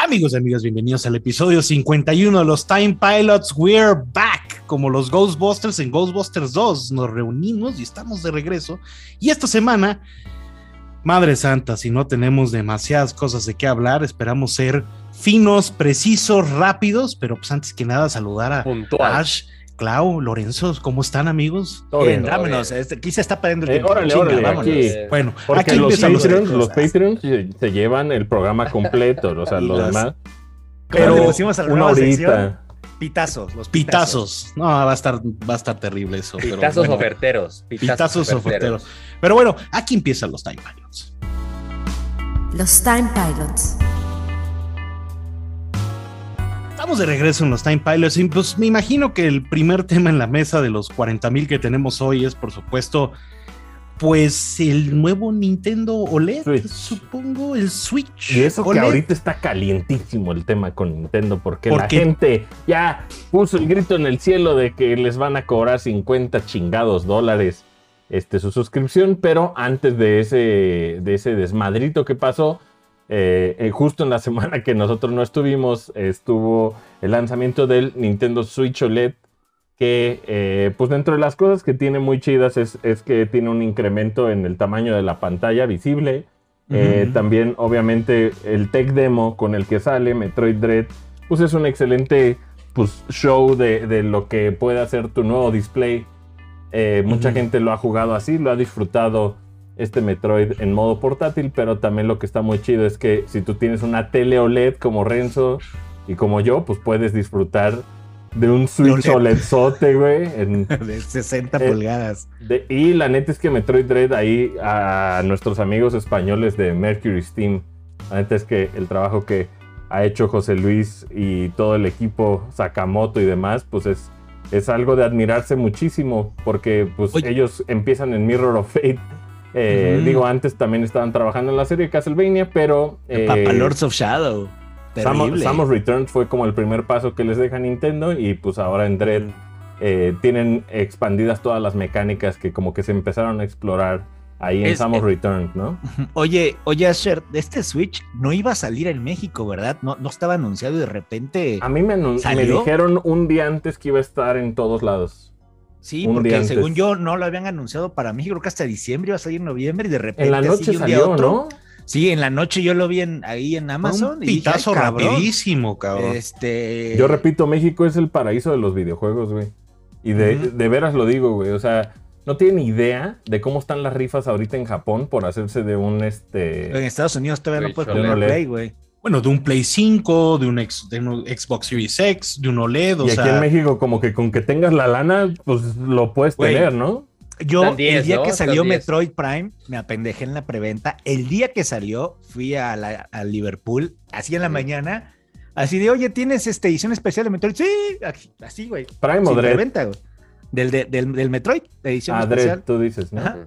Amigos y amigas, bienvenidos al episodio 51 de los Time Pilots. We're back. Como los Ghostbusters en Ghostbusters 2. Nos reunimos y estamos de regreso. Y esta semana, Madre Santa, si no tenemos demasiadas cosas de qué hablar, esperamos ser finos, precisos, rápidos. Pero pues antes que nada, saludar a Puntual. Ash, Clau, Lorenzo. ¿Cómo están, amigos? Todo Bien, bien. vámonos. Este, aquí se está perdiendo el Eh, tiempo. órale, Chinga, órale, vámonos. aquí. Bueno, Porque aquí los empiezan los Patreons, los. Patreons se, llevan el programa completo, o sea, lo Las- demás. Pero le pusimos a la una nueva horita. sección? Pitazos, los Pitazos. No, va a estar, va a estar terrible eso. pero Pitazos bueno. oferteros. Pitazos oferteros. Pero bueno, aquí empiezan los Time Pilots. Los Time Pilots. Estamos de regreso en los Time Pilots y pues me imagino que el primer tema en la mesa de los 40 mil que tenemos hoy es por supuesto pues el nuevo Nintendo OLED, Switch. supongo, el Switch. Y eso que OLED. ahorita está calientísimo el tema con Nintendo, porque ¿Por la qué? gente ya puso el grito en el cielo de que les van a cobrar 50 chingados dólares este, su suscripción, pero antes de ese, de ese desmadrito que pasó, eh, eh, justo en la semana que nosotros no estuvimos, estuvo el lanzamiento del Nintendo Switch OLED, que eh, pues dentro de las cosas que tiene muy chidas es, es que tiene un incremento en el tamaño de la pantalla visible. Eh. También, obviamente, el tech demo con el que sale Metroid Dread, pues es un excelente pues, show de, de lo que puede hacer tu nuevo display. Eh, mucha gente lo ha jugado así, lo ha disfrutado este Metroid en modo portátil, pero también lo que está muy chido es que si tú tienes una tele OLED como Renzo y como yo, pues puedes disfrutar de un Switch OLED. OLEDzote, güey, en, de 60 Eh, pulgadas. de- y la neta es que Metroid Dread ahí a nuestros amigos españoles de Mercury Steam. La neta es que el trabajo que ha hecho José Luis y todo el equipo Sakamoto y demás, pues es, es algo de admirarse muchísimo porque pues Oye. ellos empiezan en Mirror of Fate. Eh. Digo, antes también estaban trabajando en la serie Castlevania, pero... eh, Papa Lords of Shadow. Samus. Samus Returns fue como el primer paso que les deja Nintendo y pues ahora en Dread eh, tienen expandidas todas las mecánicas que como que se empezaron a explorar ahí en Es- Samus eh, Returns, ¿no? Oye, oye, Asher, este Switch no iba a salir en México, ¿verdad? No, no estaba anunciado y de repente. A mí me, me dijeron un día antes que iba a estar en todos lados. Sí, un porque según yo no lo habían anunciado para México, creo que hasta diciembre iba a salir en noviembre y de repente. En la así noche un día salió, otro- ¿no? Sí, en la noche yo lo vi en- ahí en Amazon. un y dije, pitazo "Ay, cabrón". rapidísimo, cabrón. Este. Yo repito, México es el paraíso de los videojuegos, güey. Y de, de veras lo digo, güey. O sea, no tienen idea de cómo están las rifas ahorita en Japón por hacerse de un este. En Estados Unidos todavía no Switch puedes jugar Play, güey. Bueno, de un Play 5, de un, ex- de un Xbox Series X, de un OLED, o y aquí sea, en México, como que con que tengas la lana, pues lo puedes Güey. tener, ¿no? Yo, Están 10, el día ¿no? que salió 10. Metroid Prime, me apendejé en la preventa. El día que salió, fui a, la- a Liverpool, así en la Sí. mañana, así de, oye, ¿tienes esta edición especial de Metroid? Sí, aquí- así, güey. Prime o Dread. preventa, güey. Del, de- del, del Metroid, edición Ah, Dread, especial. tú dices, ¿no? Ajá.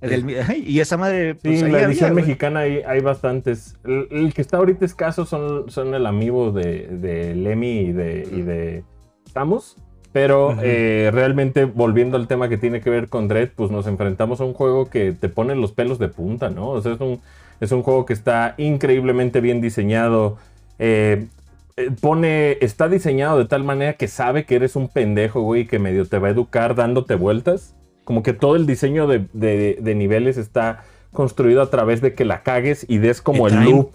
Del- y esa madre, Sí, pues ahí la había, edición güey. mexicana hay, hay bastantes. El, el que está ahorita escaso son, son el amigo de, de Lemmy y de, y de Samus. Pero eh, realmente, volviendo al tema que tiene que ver con Dread, pues nos enfrentamos a un juego que te pone los pelos de punta, ¿no? O sea, es un, es un juego que está increíblemente bien diseñado. eh, eh, pone, está diseñado de tal manera que sabe que eres un pendejo, güey, que medio te va a educar dándote vueltas. Como que todo el diseño de, de- de niveles está construido a través de que la cagues y des como el loop.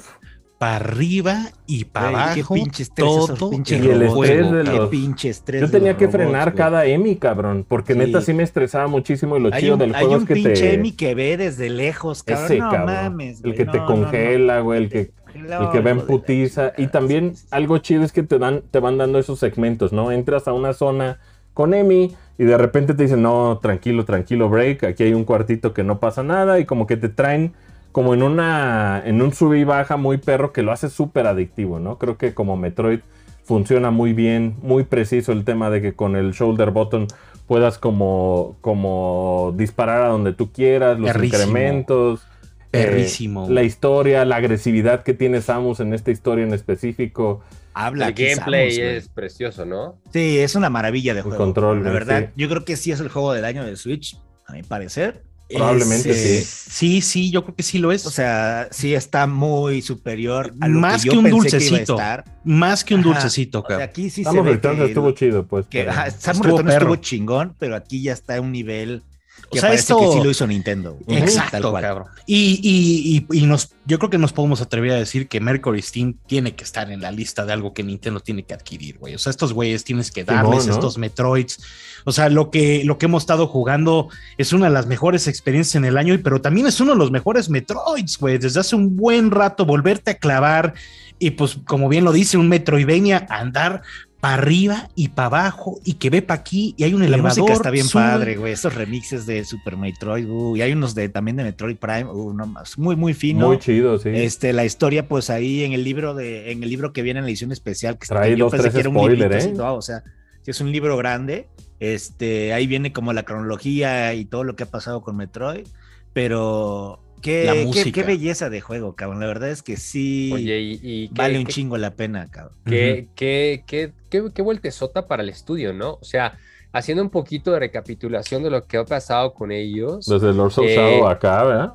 para arriba y para abajo, pinche estrés esos todo Y el estrés de Qué los- pinche estrés. Yo de tenía los que robots, frenar güey. cada EMI, cabrón, porque Sí. neta sí me estresaba muchísimo y lo Hay chido un, del hay juego un es que pinche te... Emi que ve desde lejos, cabrón. Ese no cabrón, mames, el que te no, no, no. congela, güey, el que el que putiza. Y también algo chido es que te dan, te van dando esos segmentos, ¿no? Entras a una zona con Emi y de repente te dicen, no, tranquilo, tranquilo, break, aquí hay un cuartito que no pasa nada, y como que te traen como en una, en un sub y baja muy perro que lo hace súper adictivo, ¿no? Creo que como Metroid funciona muy bien, muy preciso el tema de que con el shoulder button puedas como, como disparar a donde tú quieras, los Perrísimo. incrementos. eh, la historia, la agresividad que tiene Samus en esta historia en específico. Habla El gameplay Samus, es precioso, ¿no? Sí, es una maravilla de juego. control, La verdad, sí. yo creo que sí es el juego del año de Switch, a mi parecer. Probablemente Ese- sí. Sí, sí, yo creo que sí lo es. O sea, sí está muy superior a lo Más que, que yo un pensé dulcecito. Que iba a estar. más que un Ajá. dulcecito, O sea, cabrón. aquí sí se ve que, estuvo chido, pues. que pero- ajá, Estuvo estuvo chingón, pero aquí ya está en un nivel que O sea, parece esto- que sí lo hizo Nintendo. Tal Exacto, cual. cabrón. Y, y, y, y nos, yo creo que nos podemos atrever a decir que Mercury Steam tiene que estar en la lista de algo que Nintendo tiene que adquirir, güey. O sea, estos güeyes tienes que darles estos Metroids. O sea, lo que, lo que hemos estado jugando es una de las mejores experiencias en el año, pero también es uno de los mejores Metroids, güey. Desde hace un buen rato volverte a clavar y pues, como bien lo dice, un Metroidvania, andar para arriba y para abajo y que ve para aquí y hay un La elevador. música está bien sube. padre, güey. Estos remixes de Super Metroid, uh, y hay unos de también de Metroid Prime, uh, no más, muy, muy fino. Muy chido, sí. Este, la historia, pues ahí en el libro de, en el libro que viene en la edición especial, que Trae que yo dos, pensé tres que era un librito ¿eh? o sea, si es un libro grande, este, ahí viene como la cronología y todo lo que ha pasado con Metroid, pero qué, qué, qué belleza de juego, cabrón. La verdad es que sí Oye, y, y qué- vale un qué- chingo la pena, cabrón. qué, qué, qué, qué, qué vueltezota para el estudio, ¿no? O sea, haciendo un poquito de recapitulación de lo que ha pasado con ellos. Desde Lords of Eh, Shadow acá, ¿verdad?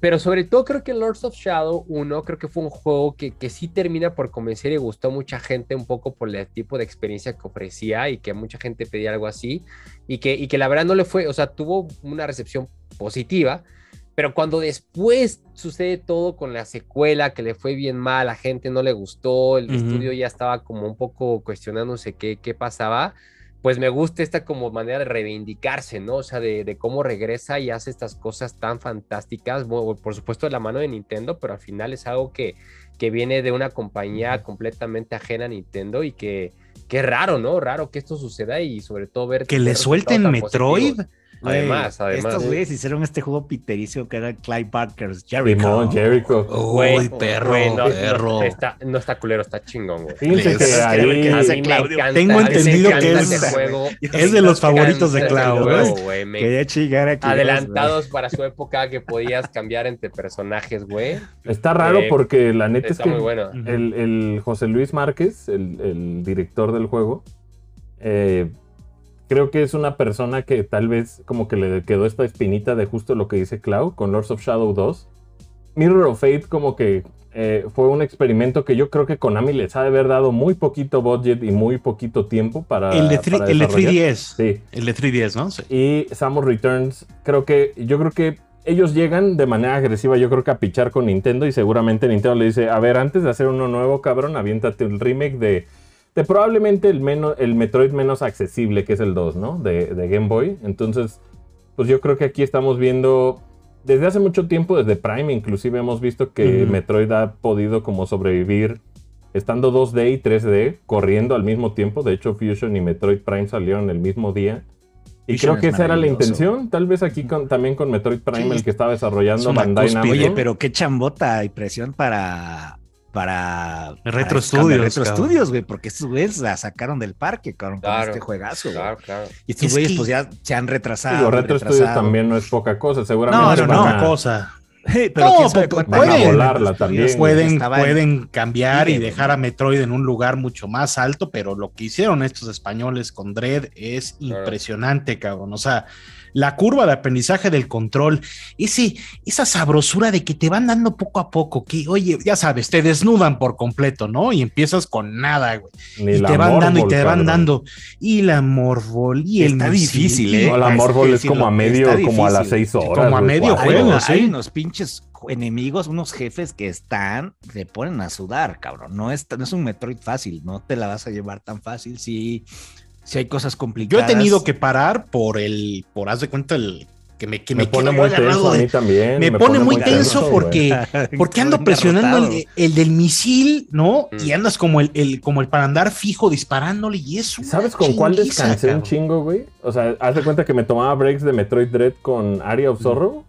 Pero sobre todo creo que Lords of Shadow 1 creo que fue un juego que, que sí termina por convencer y gustó a mucha gente un poco por el tipo de experiencia que ofrecía y que mucha gente pedía algo así y que, y que la verdad no le fue, o sea, tuvo una recepción positiva, pero cuando después sucede todo con la secuela que le fue bien mal, a la gente no le gustó, el Ujú. estudio ya estaba como un poco cuestionándose qué, qué pasaba, pues me gusta esta como manera de reivindicarse, ¿no? O sea, de, de cómo regresa y hace estas cosas tan fantásticas, bueno, por supuesto de la mano de Nintendo, pero al final es algo que, que viene de una compañía completamente ajena a Nintendo y que, que es raro, ¿no? Raro que esto suceda y sobre todo ver... Que le suelten Metroid. Además, además. Estos güeyes hicieron este juego pitericio que era Clive Barker's Jericho. Simón, Jericho. Güey, Uy, perro, no, no, perro. está, no está culero, está chingón, güey. Fíjense que ahí... hace Claudio. encanta, Tengo entendido que es- juego. Es de los favoritos de Encanta ese Clau, juego, güey. güey, me Quería chingar aquí. adelantados para su época que podías cambiar entre personajes, güey. Está raro Eh, porque la neta es Está que muy bueno. el, el José Luis Márquez, el, el director del juego, eh, creo que es una persona que tal vez como que le quedó esta espinita de justo lo que dice Clau con Lords of Shadow 2. Mirror of Fate como que eh, fue un experimento que yo creo que Konami les ha de haber dado muy poquito budget y muy poquito tiempo para El de, tri- para el de desarrollar. 3DS. Sí, El de 3DS, ¿no? Sí. y Samus Returns, creo que, yo creo que ellos llegan de manera agresiva, yo creo que a pichar con Nintendo y seguramente Nintendo le dice, a ver, antes de hacer uno nuevo, cabrón, aviéntate el remake de, de probablemente el, menos, el Metroid menos accesible, que es el 2, ¿no? De, de Game Boy. Entonces, pues yo creo que aquí estamos viendo, desde hace mucho tiempo, desde Prime inclusive hemos visto que. Metroid ha podido como sobrevivir estando 2D y 3D corriendo al mismo tiempo. De hecho, Fusion y Metroid Prime salieron el mismo día. Y Fusion creo que es esa era la intención. Tal vez aquí con, también con Metroid Prime, Sí. el que estaba Es desarrollando Bandai. Namco. Oye, pero qué chambota y presión para. Para. Retro para Studios, Retro cabrón. Studios, güey, porque estos güeyes la sacaron del parque, cabrón, con Claro, este juegazo. Claro, claro. Y estos Es güeyes, que- pues ya se han retrasado. Digo, Retro retrasado. Studios también no es poca cosa. Seguramente No, no, no, a- una cosa. pero No, quién sabe Retro volarla también, Pueden, pueden cambiar y dejar a Metroid en un lugar mucho más alto, pero lo que hicieron estos españoles con Dread es impresionante, cabrón. O sea, la curva de aprendizaje del control, ese, esa sabrosura de que te van dando poco a poco, que oye, ya sabes, te desnudan por completo, ¿no? Y empiezas con nada, güey. Ni Y te van dando y Morbol, te van dando. Y la Morvol y el Está misil, difícil, ¿eh? No, la Hay Morbol es como a medio, como a las seis horas. Como a medio. Hay, juego, sí. hay unos pinches enemigos, unos jefes que están, te ponen a sudar, cabrón. No es, no es un Metroid fácil, no te la vas a llevar tan fácil. Sí, sí hay cosas Yo complicadas. he tenido que parar por el, por haz de cuenta, el que me, que Me me, pone muy tenso a de- mí también. me pone muy tenso porque, porque ando presionando el, el del misil, ¿no? Mm. Y andas como el, el- como el para andar fijo disparándole y eso. ¿Sabes con cuál descansé un chingo, güey? O sea, haz de cuenta que me tomaba breaks de Metroid Dread con Area of Sorrow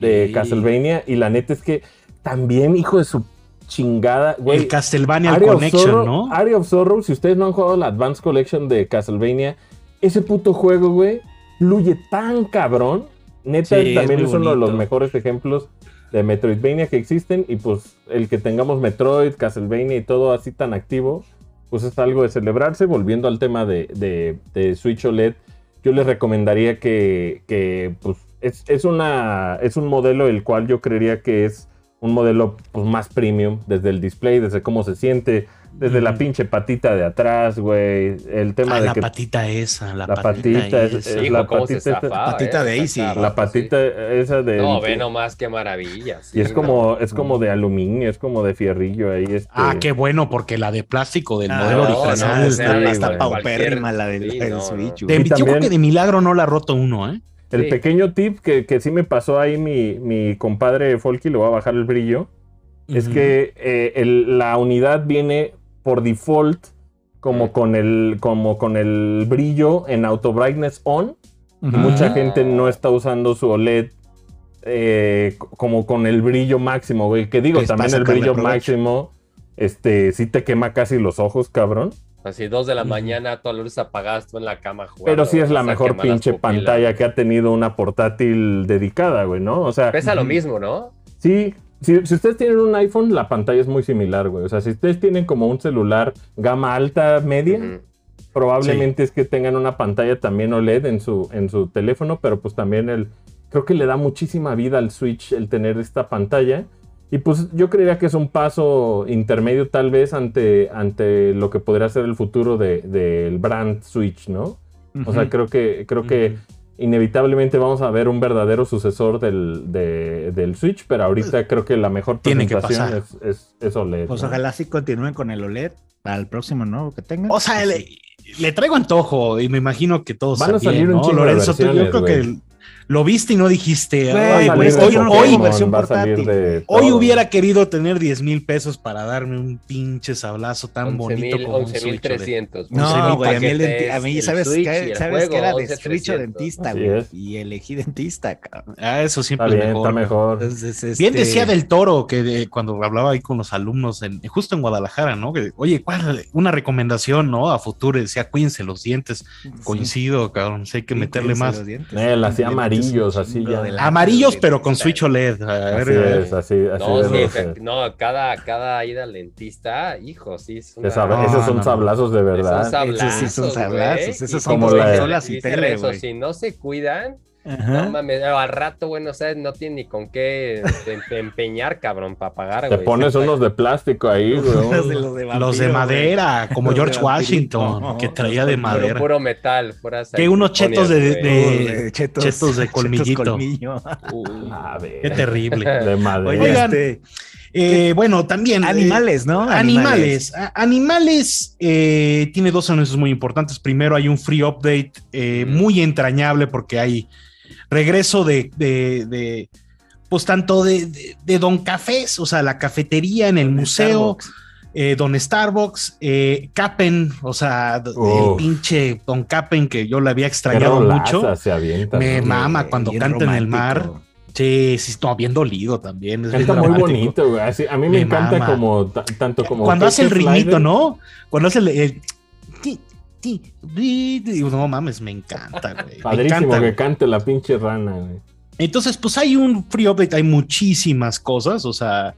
de Y- Castlevania y la neta es que también, hijo de su chingada, güey. El Castlevania Area Connection, Sorrow- ¿no? Area of Sorrow, si ustedes no han jugado la Advanced Collection de Castlevania, ese puto juego, güey, fluye tan cabrón. Neta, Sí, también es, uno de los mejores ejemplos de Metroidvania que existen. Y pues el que tengamos Metroid, Castlevania y todo así tan activo, pues es algo de celebrarse. Volviendo al tema de, de- de Switch OLED, yo les recomendaría que, que, pues, es, es una, es un modelo el cual yo creería que es un modelo pues, más premium, desde el display, desde cómo se siente, desde la pinche patita de atrás, güey. El tema Ah, de la que patita esa, la, la patita, patita es- esa. es Hijo, la cómo se patita- patita eh, de cada la patita esa de. No, ve nomás qué maravilla. sí, Y es no. como, es como de aluminio, es como de fierrillo ahí. Este, Ah, qué bueno, porque la de plástico del Ah, modelo no, original. no, está, sí, está güey. paupérrima la del, Sí, del no, no. Switch. De- yo creo que de milagro no la ha roto uno, ¿eh? El Sí. pequeño tip que, que sí me pasó ahí mi, mi compadre Folky, le voy a bajar el brillo, es que eh, el- la unidad viene por default como, con el, como con el brillo en auto brightness on. Y mucha gente no está usando su OLED eh, como con el brillo máximo, güey. Que digo, también el brillo máximo, este, sí te quema casi los ojos, cabrón. Así, dos de la mañana, todas las luces apagadas, tú en la cama jugando. Pero sí es la mejor pinche pantalla que ha tenido una portátil dedicada, güey, ¿no? O sea, Pesa lo mismo, ¿no? Sí, si, si ustedes tienen un iPhone, la pantalla es muy similar, güey. O sea, si ustedes tienen como un celular gama alta, media, probablemente es que tengan una pantalla también OLED en su, en su teléfono, pero pues también el... Creo que le da muchísima vida al Switch el tener esta pantalla. Y pues yo creería que es un paso intermedio tal vez ante, ante lo que podría ser el futuro de- del brand Switch, ¿no? O sea, creo que, creo que inevitablemente vamos a ver un verdadero sucesor del, de- del Switch, pero ahorita creo que la mejor Tiene que presentación es, pasar. es, es OLED. Pues ¿no? ojalá sí continúen con el OLED para el próximo nuevo que tengan. O sea, le, le traigo antojo y me imagino que todos Van a salir un ¿no? chingo de Lorenzo, tú, yo creo güey. que lo viste y no dijiste, Güey, Va a "Ay, salir güey, de hoy, hoy- versión portátil. de hoy hubiera querido tener 10 mil pesos para darme un pinche sablazo tan bonito como un Switch. OLED. 11.300. No, güey, a mí, el a mí es ¿sabes, el Switch el ¿sabes juego, que era de 11.300. Switch o dentista, güey? Y elegí dentista, cabrón. Ah, eso siempre Está es bien, mejor. está mejor. Entonces, Bien este, decía del Toro que de- cuando hablaba ahí con los alumnos, en, justo en Guadalajara, ¿no? Que, Oye, ¿cuál? Una recomendación, ¿no? A futuro, decía, cuídense los dientes. Coincido, cabrón, sí hay que sí, meterle más. dientes. Él hacía Tienen amarillos, así ya. pero con. Switch OLED. A ver, Así es, así, así No, sí, no, cada, cada ida al dentista, hijo, sí, es una... Esa- No, esos son no, sablazos de Esos verdad. sablazos, Esos sí son sablazos, esos son como la- consolas y tele, si no se cuidan, Ajá. no mames, al rato, bueno, o sea, no tiene ni con qué em- empeñar, cabrón, para pagar, Te güey. pones unos de plástico ahí, güey. Los de, un- los de, Los de vampiro, madera, como Los George. Washington, que traía de Puro, madera. puro metal, puras Que unos chetos de- güey. güey. Chetos, chetos de colmillito. colmillo. Uy. A ver. Qué terrible. De madera. Oye, Oigan, este, Eh, bueno, también. eh, animales, ¿no? Animales. Animales eh, tiene dos anuncios muy importantes. Primero hay un free update eh, Mm. muy entrañable porque hay regreso de, de- de, pues tanto de, de- de Don Cafés, o sea, la cafetería en el museo, Starbucks. eh, Don Starbucks, eh, Capen, o sea, el pinche Don Capen que yo le había extrañado mucho. se avienta. Me ¿no? mama cuando canta en el mar. Sí, sí, no, bien dolido también. es Canta muy bonito, güey. Así, a mí me, Me encanta mama. como ta- tanto como Cuando hace el Slider. ¿no? Cuando hace el. el- ti, no mames, me encanta, güey. Me Padrísimo encanta, que güey. cante la pinche rana, güey. Entonces, pues hay un free update, hay muchísimas cosas, o sea.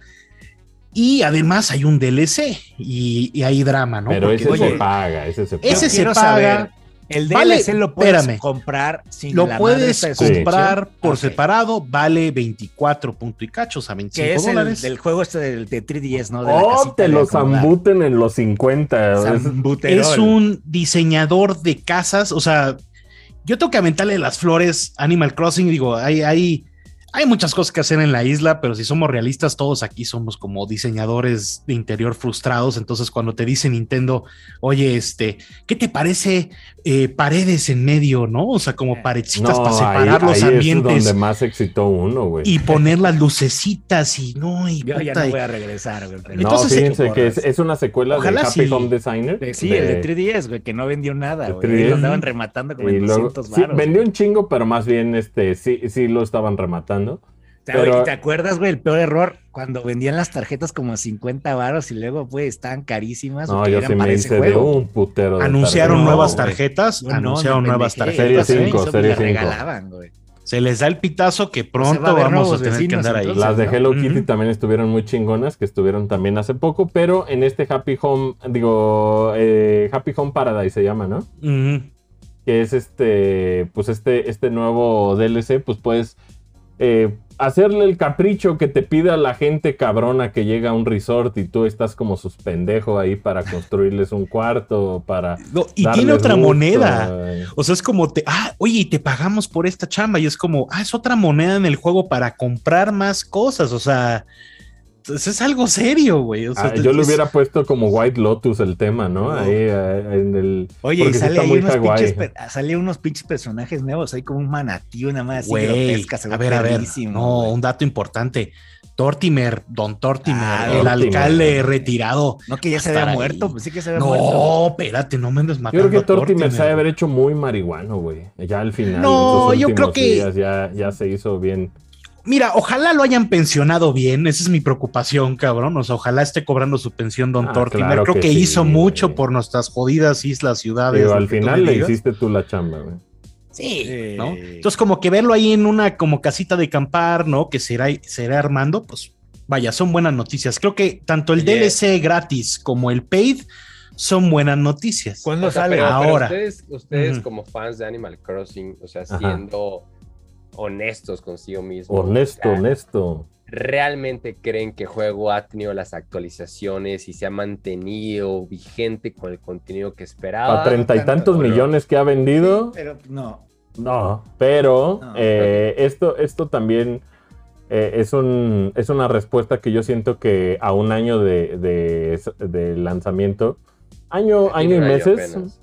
Y además hay un DLC y, y hay drama, ¿no? Pero Porque, ese oye, se paga, ese se paga. ese se paga. saber, El Vale, DLC lo puedes espérame. comprar sin Lo la puedes comprar por Ok. separado, vale 24 punto y cachos a 25 Que es el dólares. del juego este del de 3DS, ¿no? De Oh, te acomodar. zambuten en los 50. es- Zambuterol. es un diseñador de casas, o sea, yo tengo que aventarle las flores Animal Crossing, digo, hay, hay, hay muchas cosas que hacer en la isla, pero si somos realistas, todos aquí somos como diseñadores de interior frustrados, entonces cuando te dice Nintendo, oye, este, ¿qué te parece eh, paredes en medio, no? O sea, como paredcitas No, para ahí, separar los ahí es ambientes donde más excitó uno, güey. y poner las lucecitas y no, y Yo ya no voy a regresar, güey. pero- No, Entonces, fíjense que es, es una secuela Ojalá de Happy sí. Home Designer. De- sí, el de 3DS, güey, que no vendió nada, güey. 3DS. Lo andaban rematando como y en luego, 200 sí, vendió un chingo, pero más bien este sí, sí lo estaban rematando. Pero- ¿Te acuerdas, güey, el peor error? Cuando vendían las tarjetas como 50 varos y luego, pues, estaban carísimas. No, yo sí me hice de un putero. de anunciaron tarjetas. nuevas tarjetas, no, anunciaron nuevas tarjetas. Serie ¿eh? cinco, eso me serie las cinco. regalaban, güey. Se les da el pitazo que pronto va a haber vamos a tener que andar ahí. entonces. Las de ¿no? Hello Kitty también estuvieron muy chingonas, que estuvieron también hace poco, pero en este Happy Home, digo, eh, Happy Home Paradise se llama, ¿no? Que es este, pues este, este nuevo DLC, pues puedes eh, hacerle el capricho que te pida la gente cabrona que llega a un resort y tú estás como sus pendejos ahí para construirles un cuarto, para... No, y tiene otra gusto, moneda. güey. O sea, es como te, ah, oye, y te pagamos por esta chamba. Y es como, ah, es otra moneda en el juego para comprar más cosas. O sea, es, es algo serio, güey. O sea, Ah, yo le es- hubiera puesto como White Lotus el tema, ¿no? No. Ahí eh, en el... Oye, y sale está ahí muy unos pinches, sale unos pinches personajes nuevos, hay como un manatí, una más así Güey, grotesca, se ve a ver, a ver. No, güey. un dato importante. Tortimer, Don Tortimer, Ah, el Tortimer. alcalde retirado. No, que ya se había muerto, pues sí que se había muerto. No, espérate, no me andes Yo creo que a Tortimer se ha haber hecho muy marihuano, güey. Ya al final. No, yo creo que- días ya, ya se hizo bien. Mira, ojalá lo hayan pensionado bien. Esa es mi preocupación, cabrón. O sea, ojalá esté cobrando su pensión Don Ah, Tortimer. claro Creo que que, sí, hizo güey. mucho por nuestras jodidas islas, ciudades. Lo al final le hiciste tú la chamba, güey. Sí, Sí. ¿no? Entonces, como que verlo ahí en una como casita de campar, ¿no? Que será, será armando, pues vaya, son buenas noticias. Creo que tanto el. DLC gratis como el paid son buenas noticias. ¿Cuándo O sea, sale? pero, pero Ahora. ustedes, ustedes como fans de Animal Crossing, o sea, Ajá. siendo honestos consigo mismo. Honesto, o sea, honesto. ¿Realmente creen que el juego ha tenido las actualizaciones y se ha mantenido vigente con el contenido que esperaba? Para treinta y tanto, tantos pero- millones que ha vendido, Pero no. no. Pero No. eh, esto, esto también eh, es, un, es una respuesta que yo siento que a un año de, de- de lanzamiento, año, año y año meses.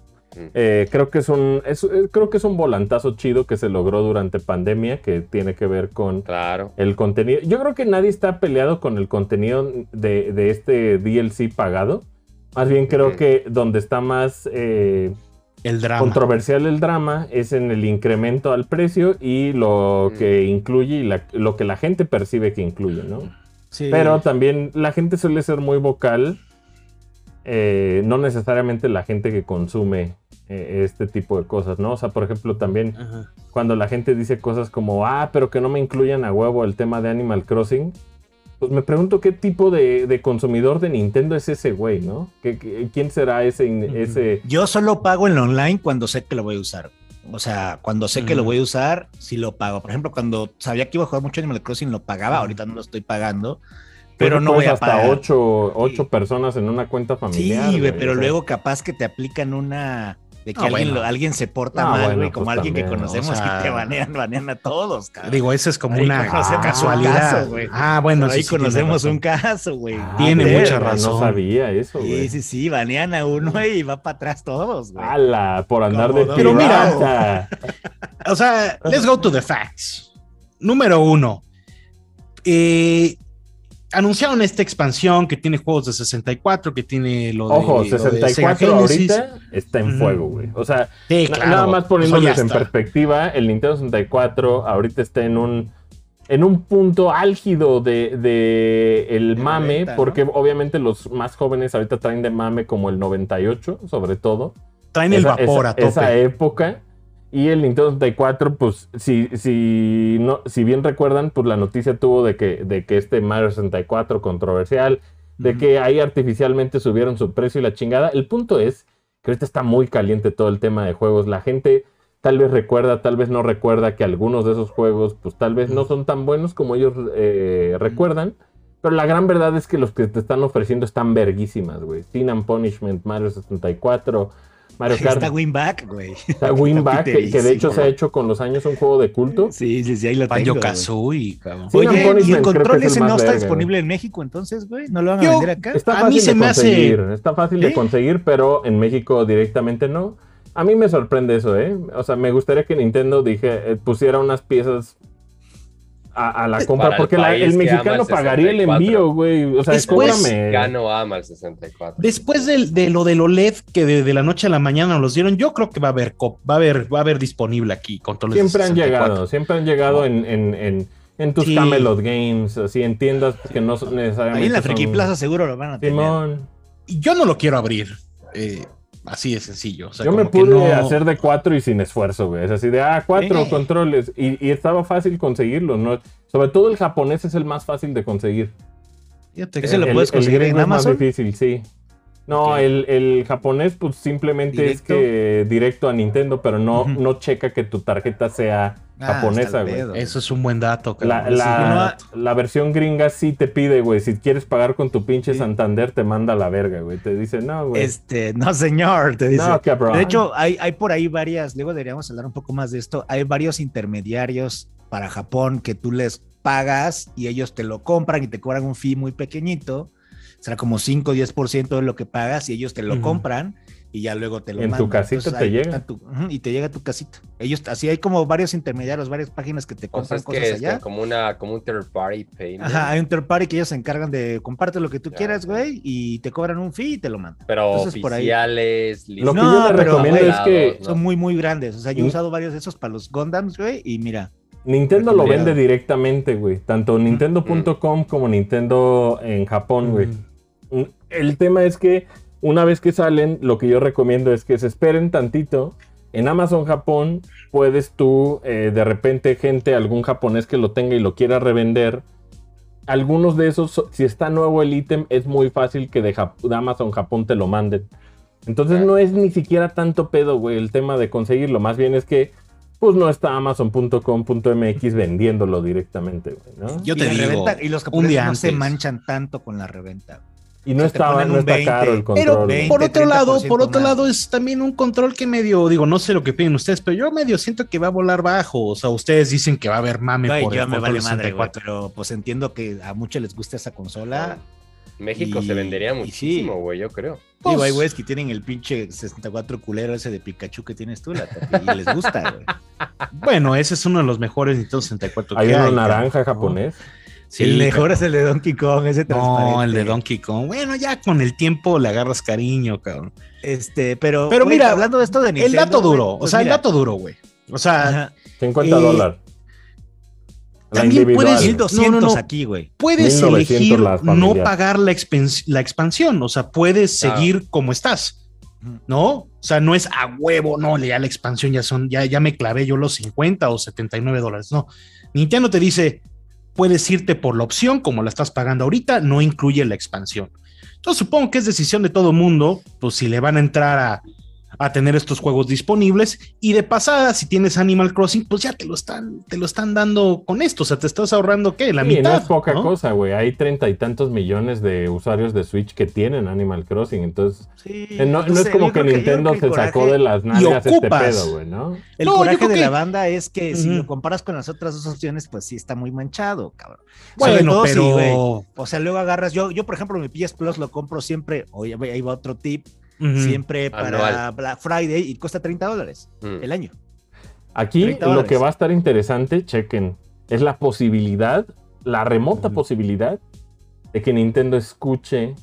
Eh, creo que es un es- creo que es un volantazo chido que se logró durante pandemia que tiene que ver con Claro. el contenido. Yo creo que nadie está peleado con el contenido de, de este DLC pagado. Más bien creo que donde está más eh, El drama. controversial el drama es en el incremento al precio y lo Mm. que incluye y la- lo que la gente percibe que incluye, ¿no? Sí. Pero también la gente suele ser muy vocal, eh, no necesariamente la gente que consume eh, este tipo de cosas, ¿no? O sea, por ejemplo, también Ajá. cuando la gente dice cosas como, ah, pero que no me incluyan a huevo el tema de Animal Crossing, pues me pregunto qué tipo de, de consumidor de Nintendo es ese güey, ¿no? ¿Qué- qué- ¿Quién será ese. Yo solo pago en lo online cuando sé que lo voy a usar. O sea, cuando sé que lo voy a usar, sí lo pago. Por ejemplo, cuando sabía que iba a jugar mucho Animal Crossing, lo pagaba. Ahorita no lo estoy pagando. Pero que no voy a hasta pagar. ocho, ocho Sí. personas en una cuenta Sí, familiar. güey, güey, pero o sea. luego capaz que te aplican una de que Ah, alguien, bueno. lo- alguien se porta Ah, mal, bueno, güey, como pues alguien que conocemos o sea, y te banean, banean a todos, cabrón. Digo, ese es como Ahí una casualidad. caso, güey. ah, bueno, Por ahí sí, sí, conocemos un caso, güey. Ah, Tiene mucha razón. No sabía eso, güey. Sí, sí, sí, banean a uno y va para atrás todos, güey. ¡Hala! Por andar Como de. Pero mira-. O sea, let's go to the facts. Número uno. Eh, anunciaron esta expansión que tiene juegos de 64, que tiene lo de, Ojo, lo de Sega 64 Genesis. ahorita está en fuego, güey. O sea, Sí, na- claro, nada más poniéndoles en perspectiva, el Nintendo 64 ahorita está en un en un punto álgido de, de el De mame, venta, ¿no? porque obviamente los más jóvenes ahorita traen de mame como el 98, sobre todo. Traen el vapor esa- a tope. esa época. Y el Nintendo 64, pues, si, si, no, si bien recuerdan, pues la noticia tuvo de que, de que este Mario 64 controversial, de Ujú. que ahí artificialmente subieron su precio y la chingada. El punto es que ahorita está muy caliente todo el tema de juegos. La gente tal vez recuerda, tal vez no recuerda que algunos de esos juegos, pues tal vez no son tan buenos como ellos eh, recuerdan. Pero la gran verdad es que los que te están ofreciendo están verguísimas, güey. Sin and Punishment, Mario 64, Mario Kart. Está Winback, güey. Está Winback, que, que de hecho se ha hecho con los años un juego de culto. Sí, sí, sí, ahí lo tengo. Kazooie, cabrón. Sí, Oye, ¿y el control ese no está verga, disponible en México entonces, güey? ¿No lo van a Yo- vender acá? Está A fácil mí se de me hace- conseguir, está fácil de ¿Sí? conseguir, pero en México directamente no. A mí me sorprende eso, ¿eh? O sea, me gustaría que Nintendo dije, eh, pusiera unas piezas a, a la compra, el porque la- el mexicano el pagaría el 64. envío, güey. O sea, Después- cóbrame. Ya no ama el 64. Después del- de, lo del OLED que de, de la noche a la mañana nos los dieron, yo creo que va a haber va a haber, va a haber disponible aquí controles de Siempre han 64. llegado, siempre han llegado en, en, en, en tus Sí. Camelot Games, así en tiendas que no son necesariamente. Ahí en la Friki son- Plaza seguro lo van a tener. Simón. Yo no lo quiero abrir. eh, así de sencillo. O sea, Yo me que pude no- hacer de cuatro y sin esfuerzo, güey. Es así de, ah, cuatro controles. Y, y estaba fácil conseguirlo, ¿no? Sobre todo el japonés es el más fácil de conseguir. Fíjate que- Ese lo El- puedes el conseguir en es más Amazon. difícil, sí. No, el, el japonés, pues simplemente ¿Directo? es que directo a Nintendo, pero no, no checa que tu tarjeta sea Ah, japonesa, güey. Eso es un buen dato, La, la, la versión gringa sí te pide, güey. Si quieres pagar con tu pinche Sí. Santander, te manda a la verga, güey. Te dice, no, güey. Este, no, señor, te dice. No, cabrón. De hecho, hay, hay por ahí varias, luego deberíamos hablar un poco más de esto. Hay varios intermediarios para Japón que tú les pagas y ellos te lo compran y te cobran un fee muy pequeñito. Será como 5 o 10% de lo que pagas y ellos te lo compran y ya luego te lo En tu casita te ahí llega. y te llega a tu casita. Ellos, así hay como varios intermediarios, varias páginas que te O sea, compran es cosas que allá. es como una como un third party payment. Ajá, hay un third party que ellos se encargan de comparte lo que tú quieras, güey, y te cobran un fee y te lo mandan. Pero Entonces, por ahí- oficiales, Lo que No, yo recomiendo güey, es que No. Son muy, muy grandes. O sea, yo he Mm. usado varios de esos para los Gundams, güey, y mira. Nintendo lo vende directamente, güey. Tanto Nintendo.com como Nintendo en Japón, güey. Mm, El tema es que una vez que salen, lo que yo recomiendo es que se esperen tantito. En Amazon Japón puedes tú, eh, de repente, gente, algún japonés que lo tenga y lo quiera revender. Algunos de esos, si está nuevo el ítem, es muy fácil que de, Jap- de Amazon Japón te lo manden. Entonces no es ni siquiera tanto pedo, güey, el tema de conseguirlo. Más bien es que, pues no está Amazon.com.mx vendiéndolo directamente, güey, ¿no? Yo te digo, reventa- y los un japoneses no se manchan tanto con la reventa. Y no estaba, no un está 20, caro el Pero control. 20, por otro lado, 30% por otro más. lado es también un control que medio, digo, no sé lo que piden ustedes, pero yo medio siento que va a volar bajo. O sea, ustedes dicen que va a haber mame Güey, por yo el me control vale madre, güey, 64. pero pues entiendo que a muchos les gusta esa consola. México Y- se vendería muchísimo, güey, yo creo. Pues- Digo, hay güeyes que tienen el pinche 64 culero ese de Pikachu que tienes tú, la y les gusta, güey. Bueno, ese es uno de los mejores Nintendo 64 Hay que uno hay, naranja japonés. Sí, el mejor pero- es el de Donkey Kong, ese transparente. No, el de Donkey Kong. Bueno, ya con el tiempo le agarras cariño, cabrón. Este, pero, Pero güey, mira, hablando de esto de Nintendo. el dato duro, o pues sea, mira, el dato duro, güey. O sea, ajá, 50 Eh, dólares. La también puedes- 1200 No, no, no. aquí, güey. puedes 1900 elegir no pagar la, la expansión, o sea, puedes seguir como estás, ¿no? O sea, no es a huevo, no, ya la expansión ya son, ya, ya me clavé yo los 50 o 79 dólares, no. Nintendo te dice, puedes irte por la opción, como la estás pagando ahorita, no incluye la expansión. Entonces supongo que es decisión de todo mundo, pues si le van a entrar a, a tener estos juegos disponibles y de pasada si tienes Animal Crossing pues ya te lo están te lo están dando con esto o sea te estás ahorrando qué la Sí, mitad no es poca ¿no? cosa, güey. Hay treinta y tantos millones de usuarios de Switch que tienen Animal Crossing. Entonces, Sí, eh, no, no sé, es como que Nintendo que se el sacó coraje- de las nalgas este pedo, güey, ¿no? El No, coraje de que- la banda es que si lo comparas con las otras dos opciones, pues sí está muy manchado, cabrón. Bueno, Sobre todo si, pero güey, o sea, luego agarras, yo, yo por ejemplo, mi PS Plus lo compro siempre, oye, ahí va otro tip, Siempre para Anual. Black Friday y cuesta 30 dólares Mm. el año. Aquí 30 lo que va a estar interesante, chequen, es la posibilidad, la remota posibilidad de que Nintendo escuche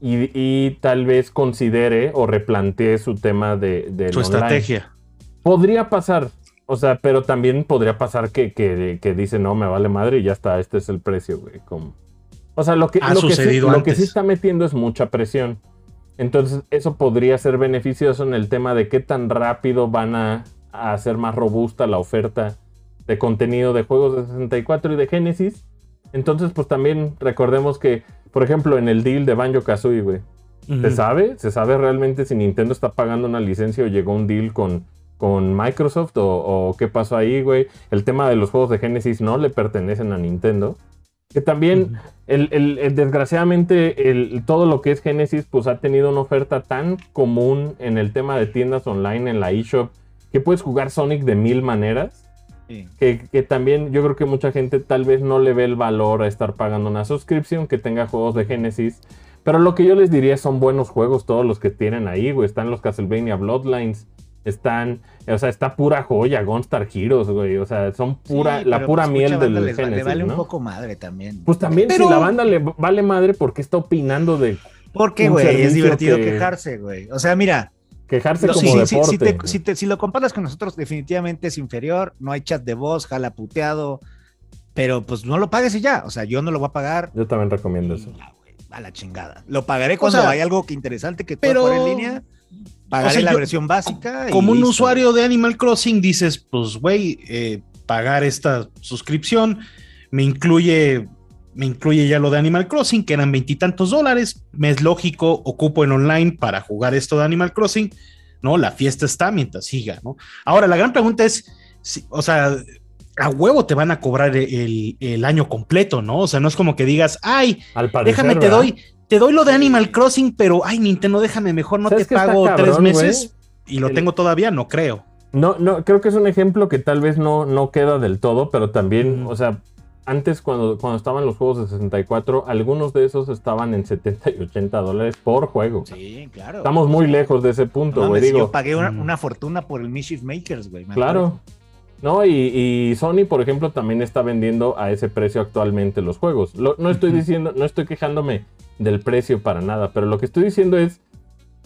y, y tal vez considere o replantee su tema de, su estrategia Podría pasar, o sea, pero también podría pasar que, que, que dice, no, me vale madre y ya está, este es el precio, güey. como- O sea, lo que, Ha lo, que sí, lo que sí está metiendo es mucha presión. Entonces, eso podría ser beneficioso en el tema de qué tan rápido van a, a hacer más robusta la oferta de contenido de juegos de 64 y de Genesis. Entonces, pues también recordemos que, por ejemplo, en el deal de Banjo Kazooie, güey, ¿Se sabe? ¿Se sabe realmente si Nintendo está pagando una licencia o llegó un deal con, con Microsoft o, o qué pasó ahí, güey? El tema de los juegos de Genesis no le pertenecen a Nintendo. Que también, el, el- el- desgraciadamente, el, todo lo que es Genesis, pues ha tenido una oferta tan común en el tema de tiendas online, en la eShop, que puedes jugar Sonic de mil maneras. Sí. Que, que también yo creo que mucha gente tal vez no le ve el valor a estar pagando una suscripción que tenga juegos de Genesis. Pero lo que yo les diría son buenos juegos todos los que tienen ahí, güey. Están los Castlevania Bloodlines. Están, o sea, está pura joya, Gunstar Heroes, güey. O sea, son pura, Sí, la pero, pura pues, miel del les va- Genesis, Le vale ¿no? un poco madre también. Pues también, Pero- si la banda le vale madre, ¿por qué está opinando de Porque, güey, es divertido que- quejarse, güey. O sea, mira, quejarse como si, si- deporte? si te- si te- si lo comparas con nosotros, definitivamente es inferior. No hay chat de voz, jala puteado. Pero pues no lo pagues y ya. O sea, yo no lo voy a pagar. Yo también recomiendo y eso. ya, güey, a la chingada. Lo pagaré cuando sea, hay algo que interesante que pero- pueda jugar en línea. Pagaré o sea, la yo- versión básica. y como un listo. usuario de Animal Crossing dices, pues güey, eh, pagar esta suscripción me incluye me incluye ya lo de Animal Crossing, que eran veintitantos dólares. Me es lógico, ocupo en online para jugar esto de Animal Crossing, ¿no? La fiesta está mientras siga, ¿no? Ahora, la gran pregunta es, si- o sea, a huevo te van a cobrar el, el año completo, ¿no? O sea, no es como que digas, ay, Al parecer, déjame, te ¿verdad? doy, te doy lo de Animal Crossing, pero, ay, Nintendo, déjame, mejor no te ¿Sabes qué está pago tres meses y lo El- tengo todavía, no creo. No, no, creo que es un ejemplo que tal vez no, no queda del todo, pero también, o sea, antes cuando, cuando estaban los juegos de 64, algunos de esos estaban en 70 y 80 dólares por juego. Sí, claro. Estamos muy lejos de ese No punto, güey. Digo, yo pagué una, Mm. una fortuna por el Mischief Makers, güey. claro. acuerdo. No, y, y Sony, por ejemplo, también está vendiendo a ese precio actualmente los juegos. Lo- no estoy diciendo, no estoy quejándome del precio para nada, pero lo que estoy diciendo es,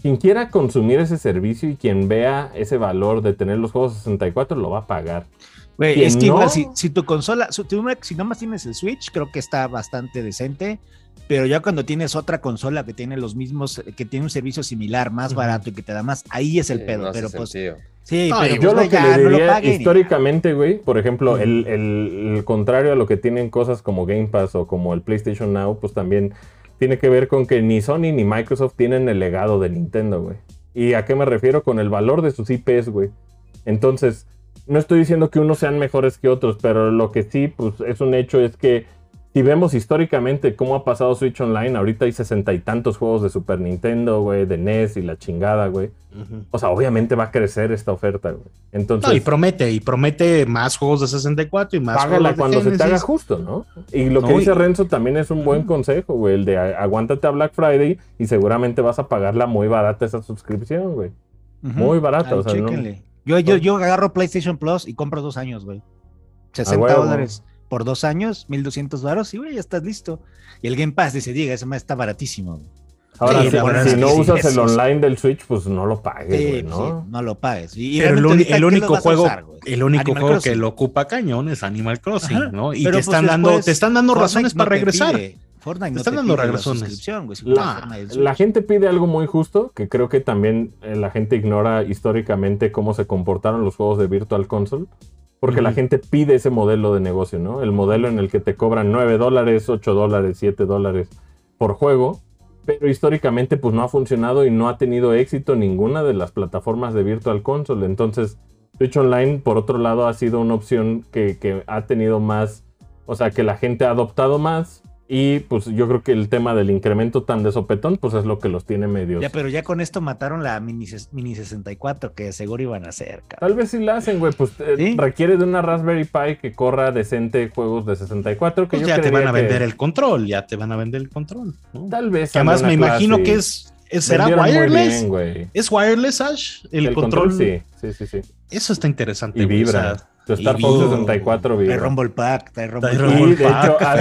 quien quiera consumir ese servicio y quien vea ese valor de tener los juegos 64 lo va a pagar. Güey, Quien es que no- igual si, si tu consola, si, si nomás tienes el Switch, creo que está bastante decente. Pero ya cuando tienes otra consola que tiene los mismos, que tiene un servicio similar, más barato y que te da más, ahí es el Sí, pedo. no pero pues, sentido. Sí, No, pero Yo lo que ya le diría históricamente, güey, por ejemplo, el- el contrario a lo que tienen cosas como Game Pass o como el PlayStation Now, pues también tiene que ver con que ni Sony ni Microsoft tienen el legado de Nintendo, güey. ¿Y a qué me refiero? Con el valor de sus IPs, güey. Entonces, no estoy diciendo que unos sean mejores que otros, pero lo que sí, pues es un hecho es que si vemos históricamente cómo ha pasado Switch Online, ahorita hay sesenta y tantos juegos de Super Nintendo, güey, de NES y la chingada, güey. O sea, obviamente va a crecer esta oferta, güey. Entonces, No, y promete, y promete más juegos de 64 y más págala juegos de cuando se te haga justo, ¿no? Y lo que dice y- Renzo también es un buen consejo, güey, el de aguántate a Black Friday y seguramente vas a pagarla muy barata esa suscripción, güey. Muy barata, Ahí o sea, no- chéquenle. Yo, yo, yo agarro PlayStation Plus y compro dos años, güey. 60 huevo. dólares por dos años, 1200 baros y güey, ya estás listo. Y el Game Pass dice, diga, ese más está baratísimo. güey. Ahora, Sí, si, no usas el online del Switch, pues no lo pagues, Sí, güey, pues ¿no? sí, no lo pagues. Y, Pero el, realmente uni- ahorita, el ¿qué único juego, usar, el único Animal juego que Crossing. lo ocupa cañón es Animal Crossing, Ajá. ¿no? Y Pero, te pues, están dando, te están dando Fortnite razones no para te regresar. pide- Fortnite Te no están te dando la razones. suscripción, güey, si La, gente pide algo muy justo, que creo que también eh, la gente ignora históricamente cómo se comportaron los juegos de Virtual Console, porque la gente pide ese modelo de negocio, ¿no? El modelo en el que te cobran 9 dólares, 8 dólares, 7 dólares por juego, pero históricamente pues no ha funcionado y no ha tenido éxito ninguna de las plataformas de Virtual Console. Entonces, Switch Online, por otro lado, ha sido una opción que, que ha tenido más, o sea, que la gente ha adoptado más. Y pues yo creo que el tema del incremento tan de sopetón, pues es lo que los tiene medios. Ya, pero ya con esto mataron la mini, mini 64 que seguro iban a hacer, cabrón. Tal vez sí la hacen, güey, pues eh, ¿Sí? requiere de una Raspberry Pi que corra decente juegos de 64, que Pues yo ya te van a que vender el control, ya te van a vender el control. ¿no? Tal vez. Que además me imagino que es, será wireless. bien. ¿Es wireless, Ash? El, control, sí, sí, sí, sí. Eso está interesante. Y o vibra. sea, Tu y Star Fox vibra. 64 Trae vibra. Rumble Pack, Rumble Pack. Rumble Y de Pack, hecho, a-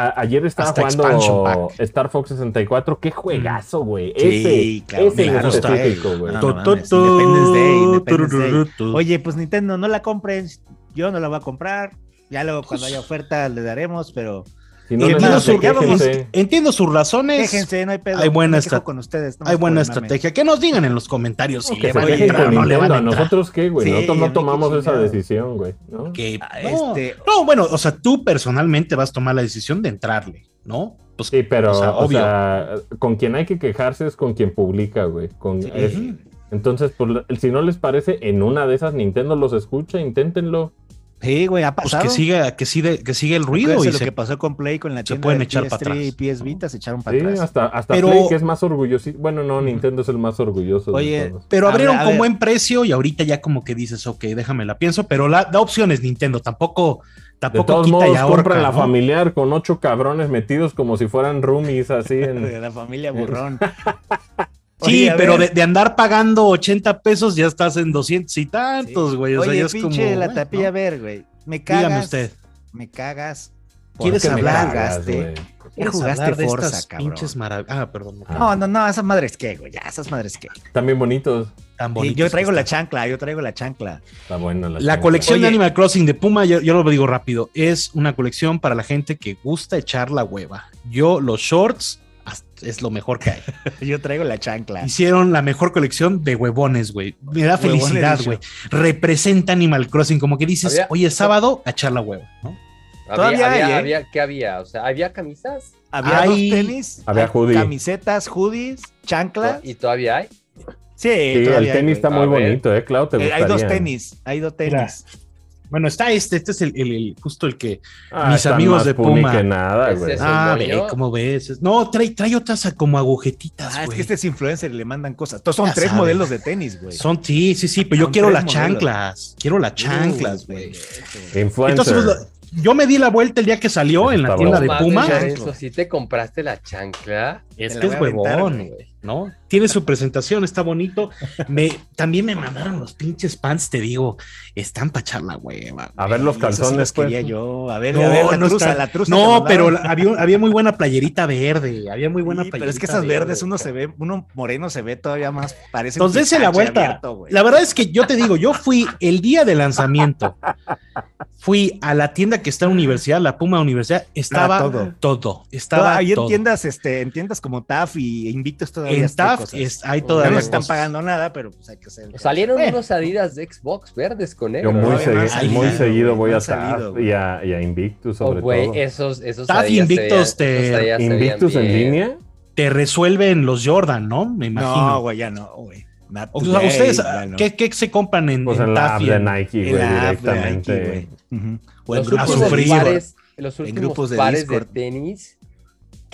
a- a- ayer estaba Hasta jugando. Star Fox 64. Qué juegazo, güey. Sí, ese, claro, ese claro, está específico, güey. No, no Independence Day, Independence Day. Oye, pues Nintendo, no la compren. Yo no la voy a comprar. Ya luego cuando haya oferta le daremos, pero Si no entiendo, su- quéjense. entiendo sus razones. déjense, no hay pedo. hay buena con ustedes. no Hay buena estrategia. Que nos digan en los comentarios si Que le van a entrar o no le van a ¿A entrar. nosotros qué, güey? Sí, Nosotros no tomamos esa decisión, güey. ¿no? Que, Ah, no, este- no, bueno, o sea, tú personalmente vas a tomar la decisión de entrarle, ¿no? Pues Sí, pero, O sea, o obvio. sea, con quien hay que quejarse es con quien publica, güey. Con, Sí. es- entonces, pues, si no les parece, en una de esas Nintendo los escucha, inténtenlo. Sí, güey, ha pues pasado. que siga, que siga, que siga el ruido y lo se- que pasó con Play con la se tienda pueden de echar para PS3 y atrás. PS Vita se echaron para Sí, atrás. hasta, hasta Pero- Play, que es más orgulloso. Bueno, no, Nintendo es el más orgulloso Oye, de. Pero abrieron ver, con buen precio y ahorita ya como que dices, ok, déjame la pienso, pero la, da opciones Nintendo, tampoco, De tampoco todos quita modos, y ahorca, compran la ¿no? familiar con ocho cabrones metidos como si fueran roomies así en... De la familia burrón. Sí, Oye, pero de, andar pagando 80 pesos ya estás en 200 y tantos, Sí. güey. O sea, Oye, ya es pinche como. la bueno, tapilla, a ¿no? ver, güey. Me cagas. Dígame usted. Me cagas. ¿Quieres hablar? Ya ¿Quieres jugaste hablar de Forza, estas cabrón. pinches? Ah, perdón. no, Ah. No, no, esas madres qué, güey. Ya, esas madres qué. También bonitos. tan Sí, bonitos yo traigo la chancla, yo traigo la chancla. Está buena la La chancla. colección de. Animal Crossing de Puma, yo, yo lo digo rápido, es una colección para la gente que gusta echar la hueva. Yo, los shorts, es lo mejor que hay. Yo traigo la chancla. Hicieron la mejor colección de huevones, güey. Me da felicidad, güey. Representa Animal Crossing, como que dices, Había- hoy es sábado, a echar la hueva, ¿no? Había, Todavía había, hay, ¿eh? había- ¿Qué había? O sea, ¿había camisas? Había Hay- dos tenis, Había hoodie. camisetas, hoodies, chanclas. ¿Y todavía hay? Sí, Sí, el hay, tenis está A muy ver. bonito, ¿eh? Claro, te Eh, gustaría. hay dos tenis, hay dos tenis. Bueno, está este, este es el, el- el- justo el que. Ah, Mis amigos de Puma. que nada, güey. Ah, ve, ¿cómo ves? No, trae, trae otras como agujetitas, Ah, es que este es influencer y le mandan cosas. Entonces son Ya tres sabes. modelos de tenis, güey. Son, sí, sí, sí, pero yo quiero las modelos. chanclas. Quiero las chanclas, güey. Influencer. Entonces, pues, yo me di la vuelta el día que salió en la tienda de Puma. Lorenzo, si te compraste la chancla. Es que es huevón, güey. ¿No? Tiene su presentación, está bonito. Me, también me mandaron los pinches pants, te digo, están para echar la hueva. A ver los esos sí calzones, los pues. quería yo. A ver, No, a ver, la no truza, está- la truza. No, te pero la- había, había muy buena playerita verde. Había muy buena Sí, playerita pero es que esas verde. verdes uno se ve, uno moreno se ve todavía más, parece. Entonces, dense la vuelta. La verdad es que yo te digo, yo fui el día de lanzamiento. Fui a la tienda que está en Universidad, la Puma Universidad, estaba Ah, todo. todo. Estaba ahí en todo. tiendas, este, en tiendas como TAF y Invictus todavía En está TAF cosas. es- hay No todavía nos están cosas. pagando nada, pero pues hay que hacer. Salieron Bueno. unos Adidas de Xbox verdes con. Yo muy, ¿no? No segui- salido, seguido no voy a salido, TAF güey. y a, y a Invictus Oh, sobre todo. esos, esos se Invictus veían- te- Invictus en línea. Te resuelven los Jordan, ¿no? Me imagino. No, güey, ya no, güey. O sea, ustedes, no. ¿qué, qué se compran en, Pues en en la app y de Nike, güey, directamente. Nike, güey. Ujú. O en Los grupos últimos de sufrir. Discord. pares, los últimos grupos de pares Discord. de tenis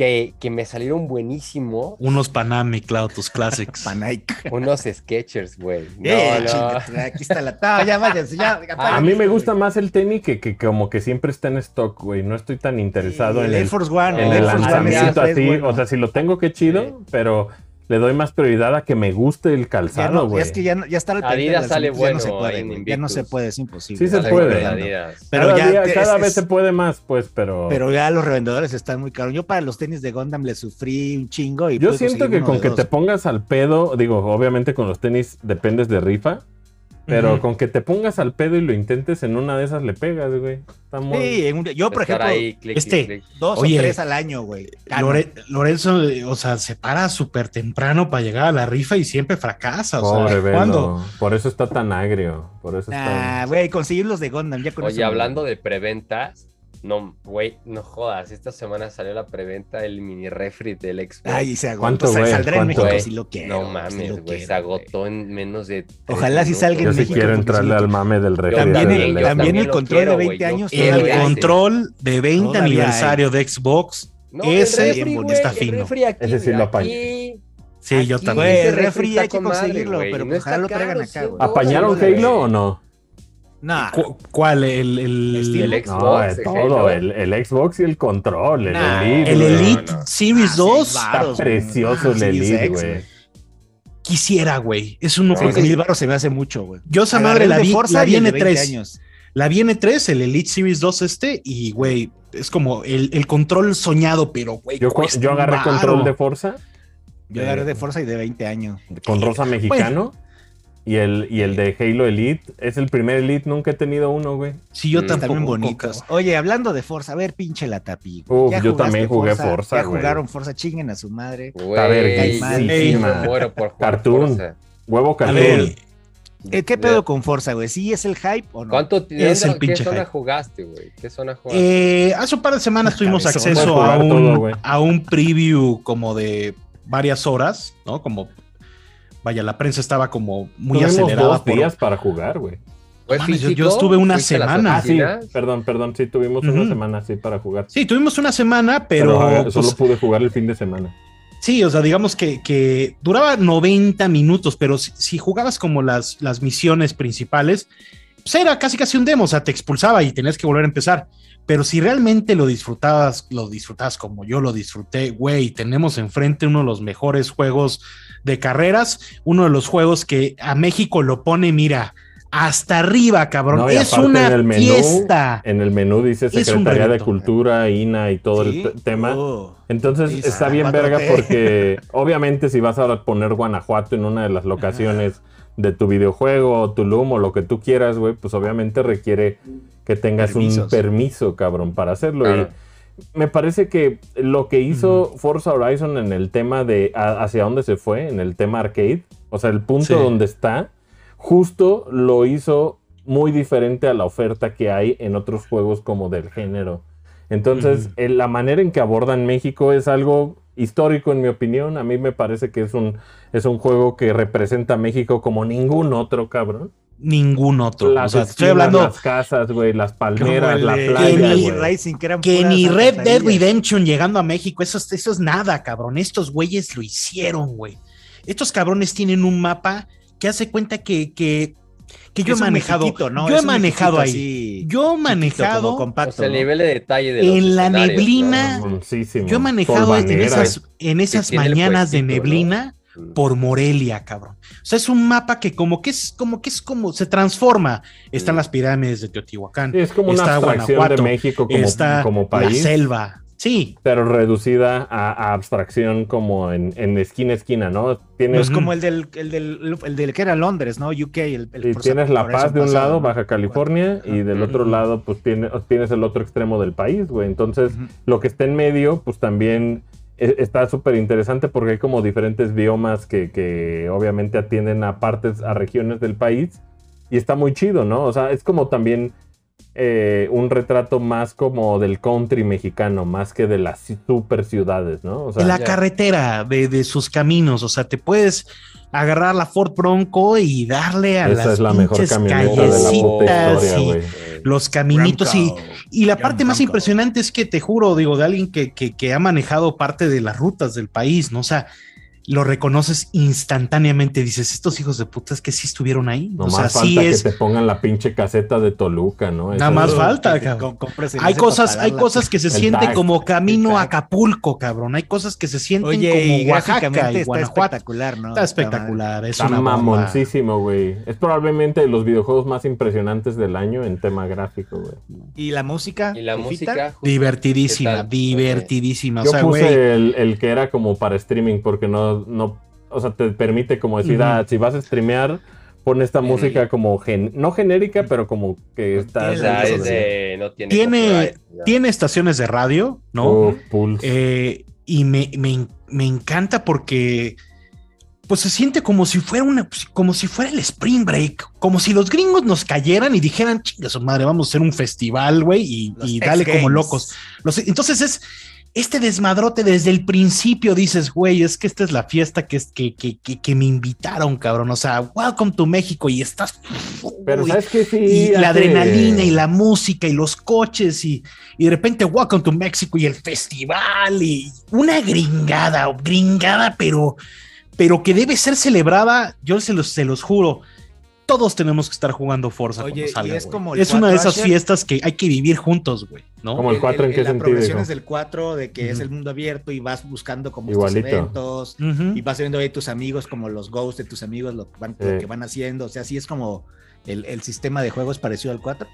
que, que me salieron buenísimos. Unos Panami, Cloud, tus classics. Pa' Nike. Unos Skechers, güey. No, Eh, no. chinga, aquí está la. No, ya váyanse, ya. Ah, A mí me gusta más el tenis que, que como que siempre está en stock, güey. No estoy tan interesado el en Air el, Force One. en el One lanzamiento así. bueno. O sea, si lo tengo, qué chido, pero le doy más prioridad a que me guste el calzado, no, güey. es que ya, no- ya está el Adidas sale ya no bueno se puede, en güey, ya no se puede, es imposible. Sí se puede. Adidas. Pero cada ya día- te- cada es- vez es- se puede más, pues, pero. Pero ya los revendedores están muy caros. Yo para los tenis de Gundam le sufrí un chingo y Yo siento que con que dos. te pongas al pedo, digo, obviamente con los tenis dependes de rifa, pero con que te pongas al pedo y lo intentes en una de esas le pegas, güey. Está muy... Sí, en un- yo por ejemplo, ahí, clic, este- clic, clic. dos Oye, o tres al año, güey. Lore- Lorenzo, o sea, se para súper temprano para llegar a la rifa y siempre fracasa. O Pobre sea. ¿cuándo? Por eso está tan agrio. Por eso Nah, está. güey, conseguir los de Gundam ya con eso Oye, me- hablando de preventas, no, güey, no jodas. Esta semana salió la preventa del mini refri del Xbox. Ay, se agotó. ¿Cuánto, güey? saldrá en ¿Cuánto? México Güey, si lo quiero. no mames, güey, quiero, se agotó en menos de. Ojalá sí salga en Yo sí México, quiero entrarle sí lo al mame del refri. También, también, el, yo también también el control quiero, de güey, 20 yo años. quiero El todavía control de 20 Todavía aniversario de Xbox. No, Ese el refri, güey, está el fino. refri aquí, Ese sí lo apaño. aquí, Sí, yo también. Güey, el refri hay que conseguirlo, güey, pero pues ojalá lo traigan acá, güey. ¿Apañaron. Halo o no? Nah, ¿Cu- ¿Cuál? El, el, Steam. El No, Xbox, el todo. El, el Xbox y el control, el Nah, Elite. el. Elite no, no. Series Ah, 2. seis Está precioso el Series Elite, güey. Quisiera, güey. Es uno que mil baros se me hace mucho, güey. Yo esa madre el la de vi, Forza la y vi el en de 20 E3. años. La vi en E3, el Elite Series 2 este, y güey, es como el, el control soñado, pero güey. Yo, yo agarré control de Forza Yo agarré de Forza y de 20 años. con rosa mexicano. Y el, y el de Halo Elite. Es el primer Elite, nunca he tenido uno, güey. Sí, yo Mm. Tampoco. bien bonitos. Oye, hablando de Forza, a ver, pinche la tapi. Uf, ¿Ya yo también jugué Forza, Ya güey. jugaron Forza, chinguen a su madre. Güey, muero por jugar Cartoon. Forza. Huevo A ver, Eh, ¿Qué pedo con Forza, güey? ¿Sí es el hype o no? ¿Cuánto Es el ¿Qué pinche zona hype. jugaste, güey? ¿Qué zona jugaste? eh, hace un par de semanas tuvimos acceso a todo, un, a un preview como de varias horas, ¿no? Como, vaya, la prensa estaba como muy Tuvimos acelerada. dos por- días para jugar, güey. ¿Fue mames, yo- físico? yo estuve una ¿Fuiste a las semana. Ah, sí, perdón, perdón, sí, tuvimos una semana así para jugar. Sí, tuvimos una semana, pero, Pero, pues, solo pude jugar el fin de semana. Sí, o sea, digamos que, que duraba 90 minutos, pero si, si jugabas como las, las misiones principales, pues era casi casi un demo, o sea, te expulsaba y tenías que volver a empezar. Pero si realmente lo disfrutabas, lo disfrutabas como yo lo disfruté, güey, tenemos enfrente uno de los mejores juegos de carreras, uno de los juegos que a México lo pone, mira, hasta arriba, cabrón. No, y es aparte una en el menú, fiesta. En el menú dice Secretaría de. Cultura, INA y todo ¿Sí? el tema. Oh. Entonces está bien 4T. verga porque obviamente si vas a poner Guanajuato en una de las locaciones de tu videojuego o Tulum o lo que tú quieras, güey, pues obviamente requiere que tengas un permiso, cabrón, para hacerlo. Claro. Y me parece que lo que hizo Forza Horizon en el tema de a- hacia dónde se fue, en el tema arcade, o sea, el punto Sí. donde está, justo lo hizo muy diferente a la oferta que hay en otros juegos como del género. Entonces, la manera en que abordan México es algo histórico, en mi opinión. A mí me parece que es un, es un juego que representa a México como ningún otro, cabrón. Ningún otro. O Las sea, estoy hablando las casas, güey, las palmeras, la playa, que eran que ni Red Dead. Redemption llegando a México, eso, es- eso es nada, cabrón. Estos güeyes lo hicieron, güey. Estos cabrones tienen un mapa que hace cuenta que, que, que yo he manejado. mexiquito, ¿no? Yo he manejado ahí. así, Yo he manejado O compacto, sea, el nivel de detalle de En la neblina. Yo he manejado en esas, en esas mañanas de neblina. Por Morelia, cabrón. O sea, es un mapa que como que es como que es como se transforma. Están Mm. las pirámides de Teotihuacán, Sí, es como una Está abstracción Guanajuato, de México como, está como la país, selva. Sí, pero reducida a, a abstracción como en, en esquina a esquina, ¿no? Tienes, No es como el del, el del, el del que era Londres, ¿no? UK. El, el y tienes La Paz de un pasado, lado. Baja California, y del otro lado, pues tienes, tienes el otro extremo del país, güey. Entonces, lo que está en medio, pues también está súper interesante porque hay como diferentes biomas que, que obviamente atienden a partes, a regiones del país. Y está muy chido, ¿no? O sea, es como también eh, un retrato más como del country mexicano, más que de las super ciudades, ¿no? O sea, la ya. carretera de, de sus caminos. O sea, te puedes agarrar la Ford Bronco y darle a esa las es la mejor pinches camioneta de la puta callecitas historia, y los caminitos y, y la parte más impresionante es que te juro, digo, de alguien que, que, que ha manejado parte de las rutas del país, ¿no? O sea, lo reconoces instantáneamente, dices, estos hijos de putas que sí estuvieron ahí. No o sea, más sí falta es, que te pongan la pinche caseta de Toluca, ¿no? Nada Eso más es- falta, Que cabrón. hay cosas, hay la- cosas que se el sienten tag. como camino a. Acapulco, cabrón. Hay cosas que se sienten Oye, y como Oaxaca y está Guanajuato. espectacular, ¿no? Está espectacular, es Está una bomba. mamoncísimo, güey. Es probablemente de los videojuegos más impresionantes del año en tema gráfico, güey. ¿Y la música? Y la música. Divertidísima, divertidísima. O Yo sea, puse el que era como para streaming porque no, no, o sea, te permite como decir, ah, si vas a streamear, pon esta música como, gen- no genérica, pero como que está... Es de, no tiene. Tiene, estaciones de radio, ¿no? Oh, Pulse. Eh, y me, me- me encanta porque pues se siente como si fuera una, como si fuera el Spring Break, como si los gringos nos cayeran y dijeran, chinga su madre, vamos a hacer un festival, güey, y, y dale como locos. Los- entonces es este desmadrote desde el principio, dices, güey, es que esta es la fiesta que, es, que, que, que, que me invitaron, cabrón. O sea, welcome to México y estás... pero uy, sabes que sí... y la adrenalina y la música y los coches y, y de repente Welcome to México y el festival y una gringada, gringada, pero, pero que debe ser celebrada, yo se los, se los juro. Todos tenemos que estar jugando Forza. Oye, cuando y salga, es güey. como es una de esas 4 fiestas que hay que vivir juntos, güey, ¿no? Como el 4 en qué la sentido, progresión es del 4, de que es Ujú. el mundo abierto y vas buscando como Igualito. estos eventos Ujú. y vas viendo ahí tus amigos como los ghosts de tus amigos lo que van, lo Sí. que van haciendo. O sea, sí es como el, el sistema de juegos parecido al 4.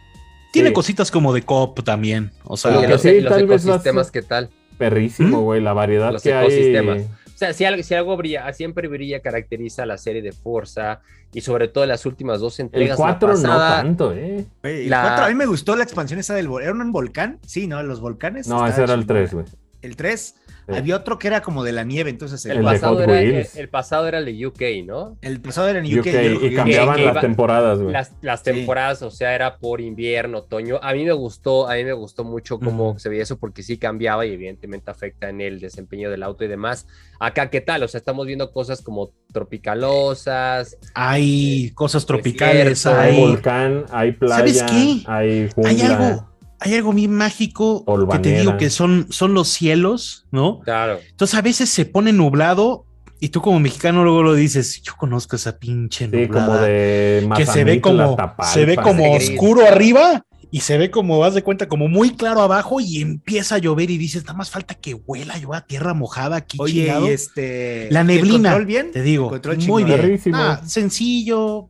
Tiene Sí. cositas como de cop también. O sea, Lo Y que los, sí, y los tal vez a ecosistemas, ser- ¿qué tal? Perrísimo, ¿Mm? güey, la variedad Los que hay. O sea, si algo, si algo brilla, siempre brilla, caracteriza a la serie de Forza y sobre todo las últimas dos El entregas. la 4 no pasada, tanto, ¿eh? El La- 4 a mí me gustó la expansión esa del... vol- ¿Era un volcán? Sí, ¿no? Los volcanes. No, ese era el chingona. 3, güey. El 3. Había otro que era como de la nieve, entonces el, pasado era, el, el pasado era el de UK, ¿no? el pasado era en UK, y cambiaban las iba- temporadas, güey. Las, las Sí. temporadas, o sea, era por invierno, otoño. A mí me gustó, a mí me gustó mucho cómo se veía eso porque sí cambiaba y evidentemente afecta en el desempeño del auto y demás. Acá, ¿qué tal? O sea, estamos viendo cosas como tropicalosas. hay cosas tropicales, desierto, hay, volcán, hay playa, ¿Sabes qué? hay jungla. hay algo, hay algo bien mágico que te digo que son, son los cielos, ¿no? Claro. Entonces a veces se pone nublado y tú como mexicano luego lo dices, yo conozco esa pinche Sí, nublada. como de que se ve como Tapalpa. se ve como Gris. oscuro arriba y se ve como vas de cuenta como muy claro abajo y empieza a llover y dices, nada más falta que huela yo a tierra mojada aquí Oye, chingado". y este... La ¿y el neblina, control bien? te digo, Control muy bien. Ah, sencillo.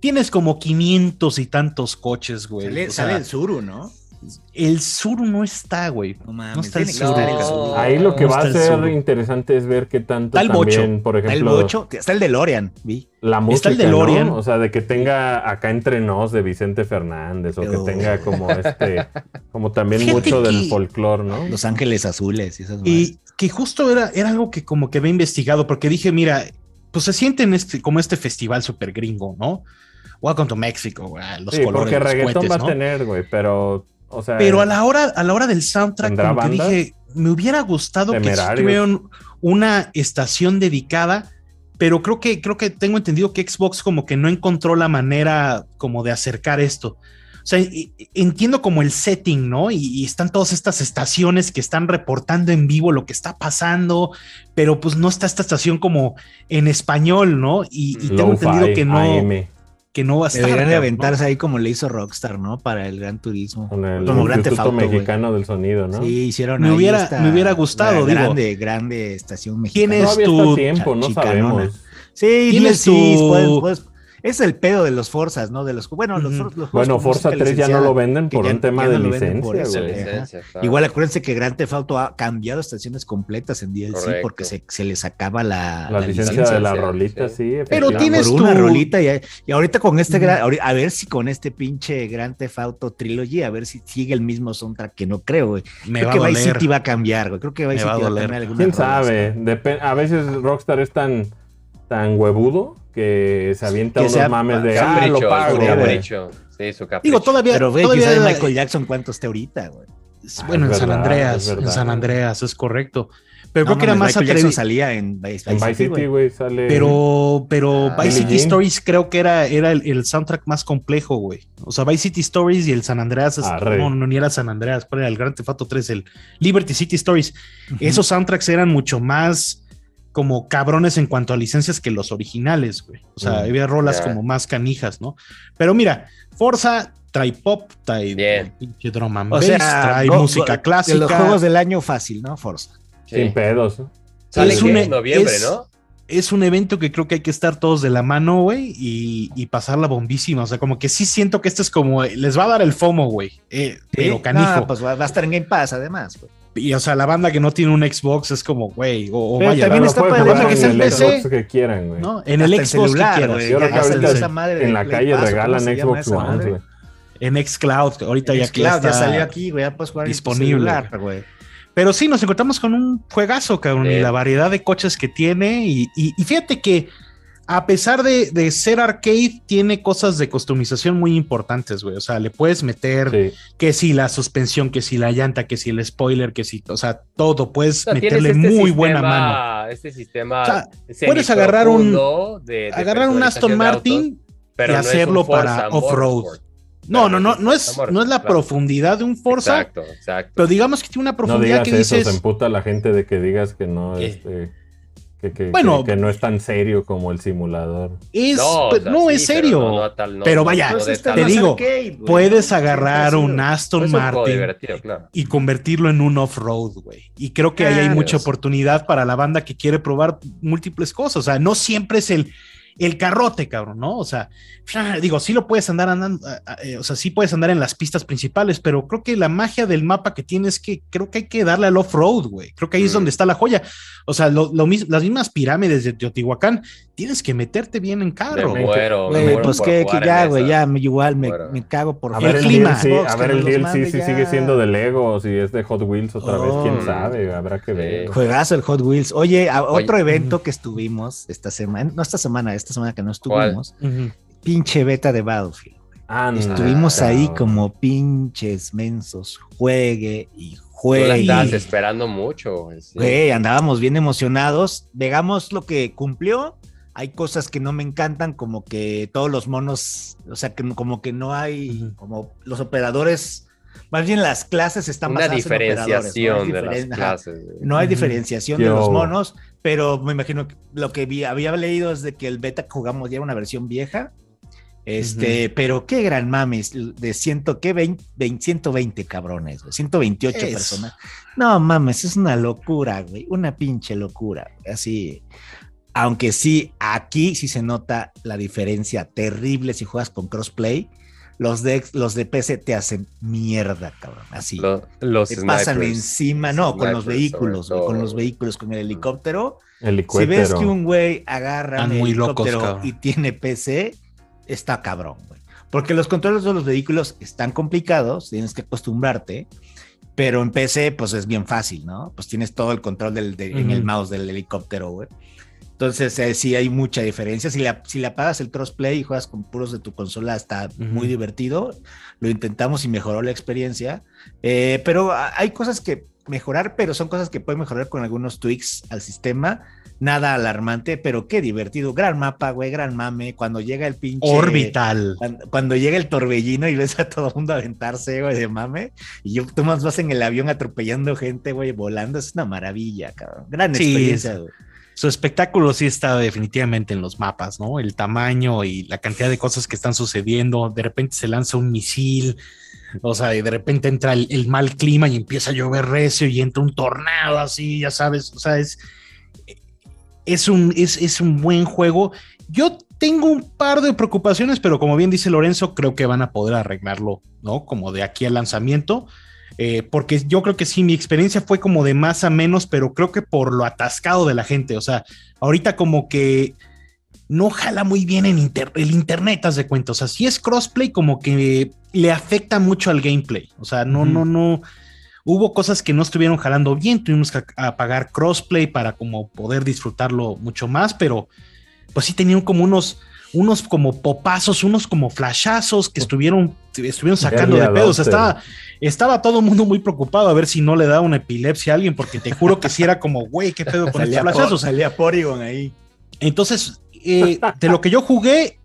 Tienes como 500 y tantos coches, güey. Sale, O sea, sale el Suru, ¿no? El sur no está, güey. No mames, No está el sur. sur. Ahí lo que No va a está ser interesante es ver qué tanto Está el bocho. también, por Está el ejemplo, bocho, está el DeLorean, vi. la Está música, el DeLorean. ¿no? O sea, de que tenga acá entre nos de Vicente Fernández o que tenga como este, como también Fíjate mucho del folclore, ¿no? Los Ángeles Azules y esas Y que justo era, era algo que como que había investigado, porque dije, mira, pues se siente en este, como este festival súper gringo, ¿no? Welcome to Mexico, güey. Los Sí, colores, porque los reggaetón va ¿no? a tener, güey, pero, o sea... Pero a la hora, a la hora del soundtrack, ¿Tendrá como que dije, me hubiera gustado que tuvieran una estación dedicada, pero creo que, creo que tengo entendido que Xbox como que no encontró la manera como de acercar esto. O sea, entiendo como el setting, ¿no? Y, y están todas estas estaciones que están reportando en vivo lo que está pasando, pero pues no está esta estación como en español, ¿no? Y, y tengo entendido que no, AM, que no va a estar. Deberían de aventarse ahí como le hizo Rockstar, ¿no? Para el Gran Turismo. con el como Auto, güey. Mexicano del Sonido, ¿no? Sí, hicieron Me ahí hubiera- esta- me hubiera gustado, digo. Grande, grande estación mexicana. ¿Quién es tu- tiempo, no sabemos. Sí, ¿Tienes DLCs, tu- puedes- puedes- es el pedo de los Forzas, ¿no? De los, bueno, los, Bueno, Forza música 3 ya no lo venden que por ya- un tema ya de no licencia, eso. Igual acuérdense que Grand Theft Auto ha cambiado estaciones completas en DLC Correcto. porque se, se les acaba la, La, la licencia, de la rolita, sí. sí. Pero tienes por una tu- rolita y, y ahorita con este a ver si con este pinche Grand Theft Auto Trilogy a ver si sigue el mismo soundtrack que no creo, güey. Me Creo va que a Vice doler. City va a cambiar, güey. Creo que Vice Me va a City va a cambiar ¿Quién sabe? A veces Rockstar es tan, tan huevudo que se avienta Que unos sea- mames de, ah, Capricho, lo pago, su güey. güey. capricho. Sí, su capricho. Digo, todavía. Pero, güey, todavía Michael Jackson cuánto esté ahorita, güey. Bueno, Ah, en San Andreas, en San Andreas, es correcto. Pero No creo que era más atrevido. salía en Vice, En Vice Vice City, güey, sale. Pero, pero Ah, Vice City Jean. Stories creo que era, era el, el soundtrack más complejo, güey. O sea, Vice City Stories y el San Andreas, es- no, no, ni era San Andreas, ¿cuál era el Grand Theft Auto 3? El Liberty City Stories. Esos soundtracks eran mucho más como cabrones en cuanto a licencias que los originales, güey. O sea, Mm, había rolas como más canijas, ¿no? Pero mira, Forza trae pop, trae pinche drum and O bass, sea, trae go- música go- clásica. De los juegos del año fácil, ¿no? Forza. Sí. Sin pedos. Sale Es un- en noviembre, es- ¿no? es un evento que creo que hay que estar todos de la mano, güey, y, y pasarla bombísima. O sea, como que sí siento que esto es como, les va a dar el FOMO, güey. eh, pero canijo. No, pues va, va a estar en Game Pass, además. güey. Y o sea, la banda que no tiene un Xbox es como, güey, o, o Pero vaya, también está jugar que en sea el en PC. Xbox que quieran, güey. ¿no? En Hasta el Xbox que quieras. güey. Yo Ya que salió ahorita esa madre de En la calle Pass, ¿cómo regalan Xbox One, güey. En Xcloud, ahorita ya, que ya Xcloud ya está salió aquí, güey. Ya puedes jugar en disponible. celular, güey. Pero sí, nos encontramos con un juegazo, cabrón, y Sí. la variedad de coches que tiene. Y, y- y fíjate que a pesar de, de ser arcade, tiene cosas de customización muy importantes, güey. O sea, le puedes meter Sí. que si la suspensión, que si la llanta, que si el spoiler, que si, o sea, todo. Puedes O sea, tienes meterle este muy sistema- buena mano. Este sistema. O sea, puedes agarrar un- semiprofundo de- de Agarrar un Aston Martin autos, pero y no hacerlo para off-road. No, no, no, no es, no es la claro. profundidad de un Forza, Exacto, exacto. pero digamos que tiene una No profundidad digas que eso, dices. se emputa la gente de que digas que no, ¿Qué? este, que, que- Bueno. que- que no es tan serio como el simulador. Es, o sea, no, sí, es pero serio. no- no a tal- no- Pero vaya, te digo, arcade, güey, Puedes ¿no? agarrar un. Aston un Martin claro. y convertirlo en un off-road, güey. Y creo que ahí hay mucha Dios. oportunidad para la banda que quiere probar múltiples cosas. O sea, no siempre es el, el carrote, cabrón, ¿no? O sea, digo, sí lo puedes andar andando, ah, ah, eh, o sea, sí puedes andar en las pistas principales, pero creo que la magia del mapa que tiene es que creo que hay que darle al off-road, güey. Creo que ahí es Mm. donde está la joya. O sea, lo, lo mis- las mismas pirámides de Teotihuacán, tienes que meterte bien en Me carro. güey. me muero pues que, ya, güey, ya me- igual me, cago por A El ver el clima. DLC, Xbox, a ver el DLC si ya. sigue siendo de Lego si es de Hot Wheels otra vez, quién sabe, habrá que ver. Sí. Juegazo el Hot Wheels. Oye, a- Oye. otro evento que estuvimos esta semana, no esta semana, esta semana que no estuvimos, Ujú. pinche beta de Battlefield. Anda, Estuvimos ahí como pinches mensos, juegue y Tú la juegue. andabas esperando mucho. güey, sí. Güey, andábamos bien emocionados. Veamos lo que cumplió. Hay cosas que no me encantan, como que todos los monos, o sea, que no- como que no hay, Ujú. como los operadores, más bien las clases están Una basadas en operadores, diferenciación ¿no? Hay de las ajá. clases. No hay diferenciación de Yo- los monos, pero me imagino que lo que vi- había leído es de que el beta que jugamos ya era una versión vieja. Este, pero qué gran mames, de ciento, qué 20, 20, 120 cabrones, güey, 128 Eso. personas. No mames, es una locura, güey, una pinche locura, así. Aunque sí, aquí sí se nota la diferencia terrible si juegas con crossplay. Los de, los de PC te hacen mierda, cabrón, así. Lo- los te pasan snipers. encima, no, con los vehículos, güey, con los vehículos, con el helicóptero. Si ves que un güey agarra un locos, helicóptero y tiene PC, está cabrón, güey. Porque los controles de los vehículos están complicados, tienes que acostumbrarte, pero en PC, pues es bien fácil, ¿no? Pues tienes todo el control del, de- en el mouse del helicóptero, güey. Entonces, eh, sí hay mucha diferencia. Si le, si le apagas el crossplay y juegas con puros de tu consola, está muy divertido. Lo intentamos y mejoró la experiencia. Eh, pero hay cosas que mejorar, pero son cosas que pueden mejorar con algunos tweaks al sistema. Nada alarmante, pero qué divertido. Gran mapa, güey, gran mame. Cuando llega el pinche. Orbital. Cuando, cuando llega el torbellino y ves a todo el mundo aventarse, güey, de mame, y yo, tú más vas en el avión atropellando gente, güey, volando, es una maravilla, cabrón. Gran Sí, experiencia, güey. Su espectáculo sí está definitivamente en los mapas, ¿no? El tamaño y la cantidad de cosas que están sucediendo. De repente se lanza un misil, o sea, y de repente entra el, mal clima y empieza a llover recio y entra un tornado así, ya sabes. O sea, es, es, un, es, es un buen juego. Yo tengo un par de preocupaciones, pero como bien dice Lorenzo, creo que van a poder arreglarlo, ¿no? Como de aquí al lanzamiento. Eh, porque yo creo que sí, mi experiencia fue como de más a menos, pero creo que por lo atascado de la gente. O sea, ahorita como que no jala muy bien en inter- el internet, haz de cuenta. O sea, si es crossplay, como que le afecta mucho al gameplay. O sea, no, no, no. Hubo cosas que no estuvieron jalando bien, tuvimos que apagar crossplay para como poder disfrutarlo mucho más, pero pues sí tenían como unos, unos como popazos, unos como flashazos que estuvieron, estuvieron sacando de pedos. Estaba, estaba todo el mundo muy preocupado a ver si no le da una epilepsia a alguien, porque te juro que si era como, güey, qué pedo con por, flashazos. salía Porygon ahí. Entonces, eh, de lo que yo jugué,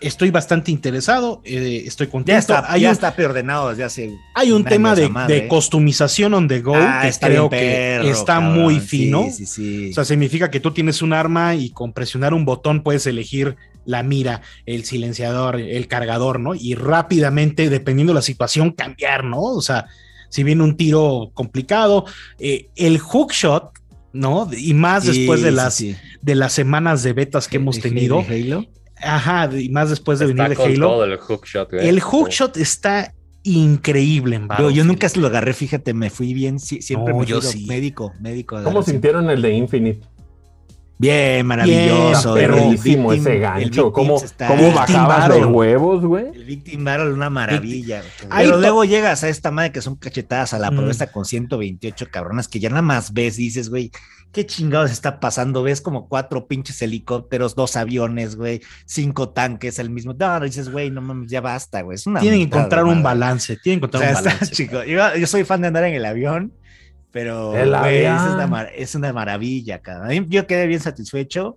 estoy bastante interesado, eh, estoy contento. Ya está, hay ya un, está preordenado desde hace. hay un tema de, madre, de ¿eh? customización on the go Ah, que está creo que está cabrón. muy Sí, fino. Sí, sí. O sea, significa que tú tienes un arma y con presionar un botón puedes elegir la mira, el silenciador, el cargador, ¿no? Y rápidamente, dependiendo de la situación, cambiar, ¿no? O sea, si viene un tiro complicado, eh, el hookshot, ¿no? Y más Sí, después de las, sí. de las semanas de betas que hemos tenido. de Halo. Ajá, y más después de Está venir de Halo. todo el hookshot. El hookshot está increíble en Yo, yo nunca se lo agarré, fíjate, me fui bien, siempre No, me yo médico, médico. ¿Cómo sintieron el de Infinite? Bien, maravilloso. Bien, el Victim- ese el gancho. Victim ¿Cómo, cómo Victim bajabas Battle. los huevos, güey? El Victim Battle, una maravilla. Ahí Pero luego llegas a esta madre que son cachetadas a la Mm. proeza con 128 cabronas que ya nada más ves dices, güey, ¿qué chingados está pasando? Ves como cuatro pinches helicópteros, dos aviones, güey, cinco tanques al mismo. No, dices, güey, no mames, ya basta, güey. Es una Tienen que encontrar de un balance, tienen que O encontrar sea, un está balance. chico. Yo, yo soy fan de andar en el avión, pero güey, es, una mar- es una maravilla, cara. Yo quedé bien satisfecho.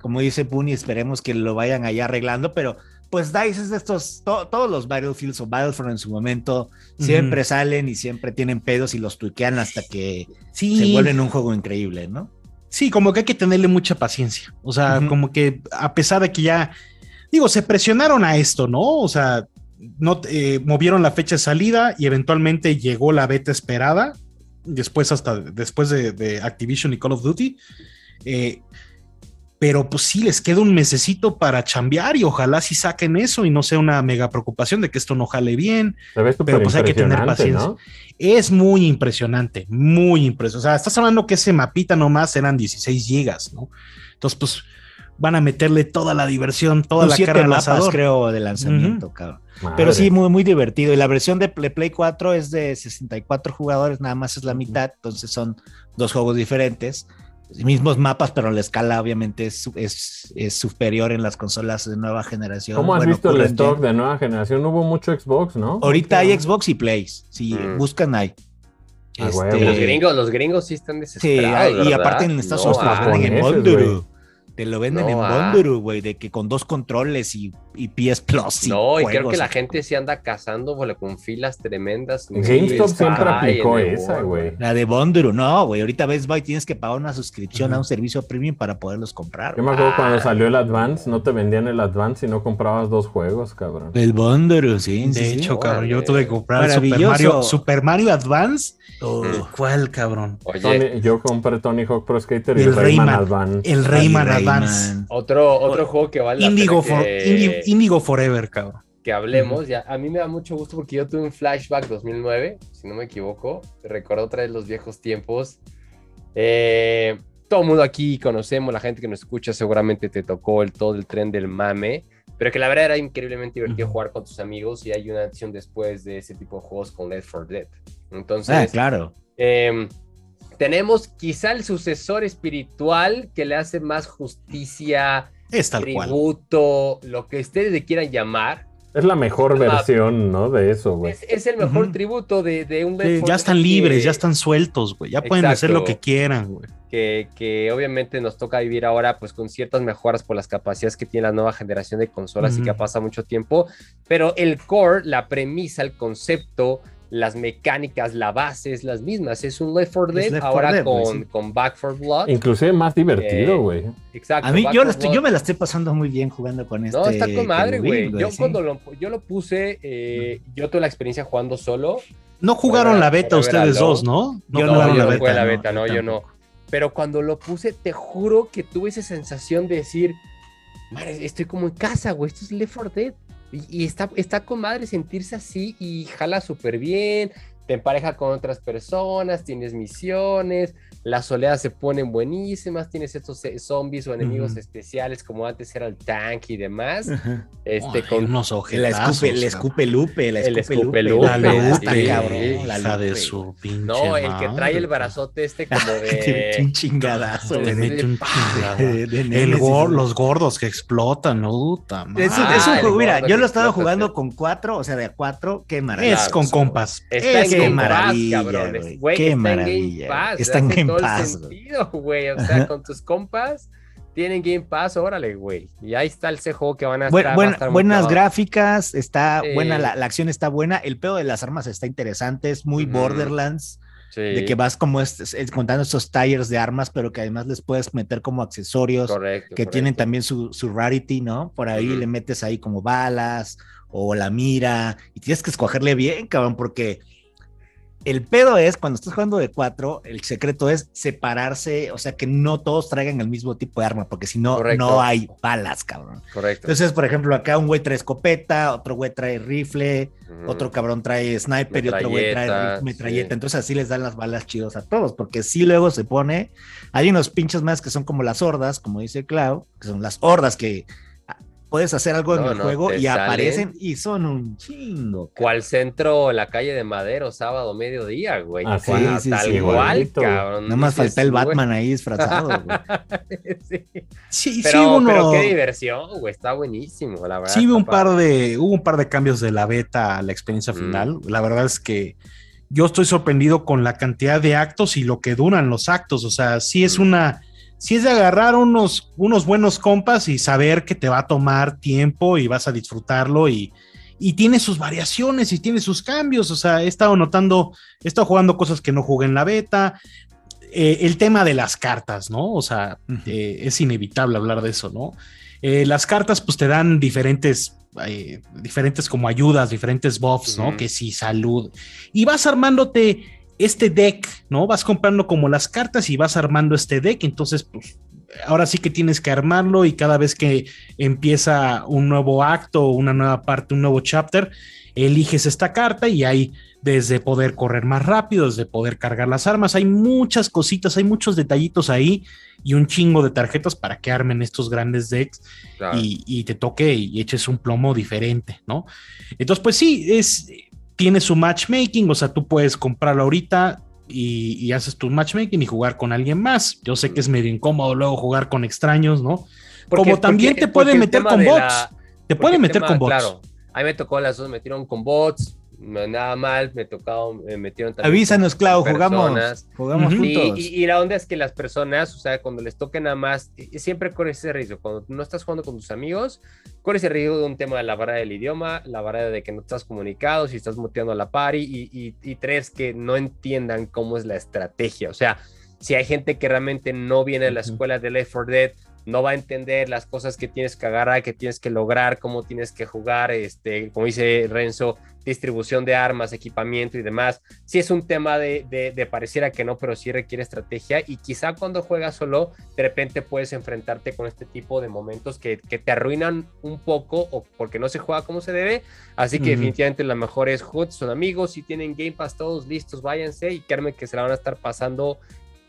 Como dice Puni, esperemos que lo vayan ahí arreglando, pero pues DICE es de estos, to- todos los Battlefields o Battlefront en su momento siempre salen y siempre tienen pedos y los tuiquean hasta que Sí, se vuelven un juego increíble, ¿no? Sí, como que hay que tenerle mucha paciencia. O sea, como que a pesar de que ya, digo, se presionaron a esto, ¿no? O sea, no eh, movieron la fecha de salida y eventualmente llegó la beta esperada. Después, hasta después de, de Activision y Call of Duty. Eh, pero pues sí, les queda un mesecito para chambear y ojalá sí saquen eso y no sea una mega preocupación de que esto no jale bien. Pero, pues, hay que tener ¿no? Es muy impresionante, muy impresionante. O sea, estás hablando que ese mapita nomás eran 16 gigas, ¿no? Entonces, pues van a meterle toda la diversión, toda la carne al asador. creo, de lanzamiento, cabrón. Madre. Pero sí, muy, muy divertido. Y la versión de Play, Play 4 es de 64 jugadores, nada más es la mitad, entonces son dos juegos diferentes. Mismos mapas, pero la escala obviamente es, es, es superior en las consolas de nueva generación. ¿Cómo has Bueno, visto el stock de nueva generación? Hubo mucho Xbox, ¿no? Ahorita hay Xbox y Plays. Si Mm. buscan, hay. Ah, Este. Los gringos, los gringos sí están Sí, desesperados. y ¿verdad? aparte en Estados No Unidos hay. venden en. Te lo venden No en hay. Bonduru, güey, de que con dos controles y, y PS Plus. y No, y creo que la y- gente sí anda cazando güey, con filas tremendas. GameStop Sí, siempre aplicó esa, güey. La de Bonduru, no, güey. Ahorita Best Buy tienes que pagar una suscripción a un servicio premium para poderlos comprar. Yo me acuerdo cuando salió el Advance, no te vendían el Advance y no comprabas dos juegos, cabrón. El Bonduru, sí. De sí, sí. hecho, cabrón, yo tuve que comprar Super. Mario, Super Mario Advance. Oh, ¿Cuál, cabrón? Oye, Tony- yo compré Tony Hawk Pro Skater y, Y el Rayman, Rayman. Advance. El Rayman Rayman. Advance. otro, otro juego que vale la Indigo, pena for- que, Indi- Indigo Forever, cabrón. que hablemos. Ya, a mí me da mucho gusto porque yo tuve un flashback 2009, si no me equivoco. Recuerdo otra vez los viejos tiempos. Eh, todo el mundo aquí conocemos, la gente que nos escucha seguramente te tocó el todo el tren del mame. Pero que la verdad era increíblemente divertido Ujú. jugar con tus amigos y hay una edición después de ese tipo de juegos con Left 4 Dead. Entonces, Ah, claro. Eh, tenemos quizá el sucesor espiritual que le hace más justicia, Es tal cual. tributo, lo que ustedes le quieran llamar. Es la mejor Ah. versión, ¿no? De eso, güey. Es, es el mejor Ujú. tributo de, de un Sí, Left 4 Ya están que- libres, ya están sueltos, güey. Ya pueden hacer lo Exacto. que quieran, güey. que, que obviamente nos toca vivir ahora pues con ciertas mejoras por las capacidades que tiene la nueva generación de consolas y que ha Ujú. pasado mucho tiempo, pero el core, la premisa, el concepto, las mecánicas, la base es las mismas, es un Left 4 Es Dead Left 4 ahora Dead, con, sí. con Back 4 Blood. Inclusive más divertido, Eh, güey. Exacto. A mí, yo, 4 la estoy- yo me la estoy pasando muy bien jugando con este. No, está con madre, güey. Yo sí. cuando lo, yo lo puse, eh, yo tuve la experiencia jugando solo. No jugaron la beta ustedes dos, ¿no? Yo No, no jugaron yo la no beta, jugué la no, beta, no, yo yo no. Pero cuando lo puse, te juro que tuve esa sensación de decir, madre, estoy como en casa, güey, esto es Left 4 Dead. Y, está, está con madre sentirse así y jala súper bien, te empareja con otras personas, tienes misiones, las oleadas se ponen buenísimas, tienes estos eh, zombies o enemigos especiales como antes era el tank y demás. Este, con unos La ojetazos. escupe, la escupe Lupe, la El escupe escupe Lupe. La Lupe, Lupe, sí, cabrón, sí. la hija de Lupe. su pinche No, el que trae el brazote este como Te mete un de... chingadazo, Te mete un chingadazo. De- de los gordos que explotan, ¿no? Puta madre. Es, un- Ah, es un juego, mira, gordo yo lo estaba explota, jugando con cuatro, o sea, de a cuatro, qué maravilla. Es con compas. Está Pass, maravilla, güey. Qué maravilla, está en Game todo el Pass, sentido, güey. O sea, con tus compas tienen Game Pass, órale, güey. Y ahí está el juego que van a Buen- estar. va a buen- estar buenas gráficas, está Sí. buena, la, la acción está buena, el pedo de las armas está interesante, es muy. Borderlands, Sí, de que vas como es, es- contando estos tires de armas, pero que además les puedes meter como accesorios correcto. que correcto. tienen también su, su rarity, ¿no? Por ahí le metes ahí como balas o la mira y tienes que escogerle bien, cabrón, porque el pedo es cuando estás jugando de cuatro, el secreto es separarse, o sea, que no todos traigan el mismo tipo de arma, porque si no, Correcto. no hay balas, cabrón. Correcto. Entonces, por ejemplo, acá un güey trae escopeta, otro güey trae rifle, otro cabrón trae sniper y otro güey trae Metralleta, sí. Entonces así les dan las balas chidos a todos, porque sí luego se pone, hay unos pinches más que son como las hordas, como dice Clau, que son las hordas que puedes hacer algo en el no, juego y salen. aparecen y son un chingo. ¿Cuál centro? La calle de Madero, sábado, mediodía, güey. Ah, sí, sí, tal sí, igualito. cabrón. Nada más falta el güey. Batman ahí disfrazado. güey. sí. Sí, Pero, sí, uno, pero qué diversión, güey. Está buenísimo, la verdad. sí hubo un par de, hubo un par de cambios de la beta a la experiencia Mm. final. La verdad es que yo estoy sorprendido con la cantidad de actos y lo que duran los actos. O sea, sí es Mm. una, sí es de agarrar unos, unos buenos compas y saber que te va a tomar tiempo y vas a disfrutarlo y, y tiene sus variaciones y tiene sus cambios. O sea, he estado notando, he estado jugando cosas que no jugué en la beta. Eh, el tema de las cartas, ¿no? O sea, eh, es inevitable hablar de eso, ¿no? Eh, las cartas pues te dan diferentes, diferentes como ayudas, diferentes buffs, ¿no? Que sí, salud. Y vas armándote este deck, ¿no? Vas comprando como las cartas y vas armando este deck, entonces pues ahora sí que tienes que armarlo y cada vez que empieza un nuevo acto, una nueva parte, un nuevo chapter, eliges esta carta y hay desde poder correr más rápido, desde poder cargar las armas, hay muchas cositas, hay muchos detallitos ahí y un chingo de tarjetas para que armen estos grandes decks Claro. y, y te toque y eches un plomo diferente, ¿no? Entonces, pues sí, es, tiene su matchmaking, o sea, tú puedes comprarlo ahorita y, y haces tu matchmaking y jugar con alguien más. Yo sé que es medio incómodo luego jugar con extraños, ¿no? Porque- Como también porque- te puede porque el meter con bots. la- Te porque puede el meter tema, con bots. Claro, a mí me tocó las dos, metieron con bots, nada mal, me tocó, me metieron también. Avísanos, Clau, jugamos, jugamos Ujú. Y, juntos. y- y la onda es que las personas, o sea, cuando les toque nada más, siempre corres ese riesgo. Cuando no estás jugando con tus amigos, corres el riesgo de un tema de la barrera del idioma, la barrera de que no estás comunicado, si estás muteando a la party, y, y, y tres, que no entiendan cómo es la estrategia. O sea, si hay gente que realmente no viene de la escuela de Left 4 Dead, no va a entender las cosas que tienes que agarrar, que tienes que lograr, cómo tienes que jugar, este, como dice Renzo, distribución de armas, equipamiento y demás. Sí es un tema de, de, de pareciera que no, pero sí requiere estrategia y quizá cuando juegas solo, de repente puedes enfrentarte con este tipo de momentos que, que te arruinan un poco o porque no se juega como se debe. Así que Ujú. definitivamente la mejor es Hood, son amigos, si tienen Game Pass todos listos, váyanse y créanme que se la van a estar pasando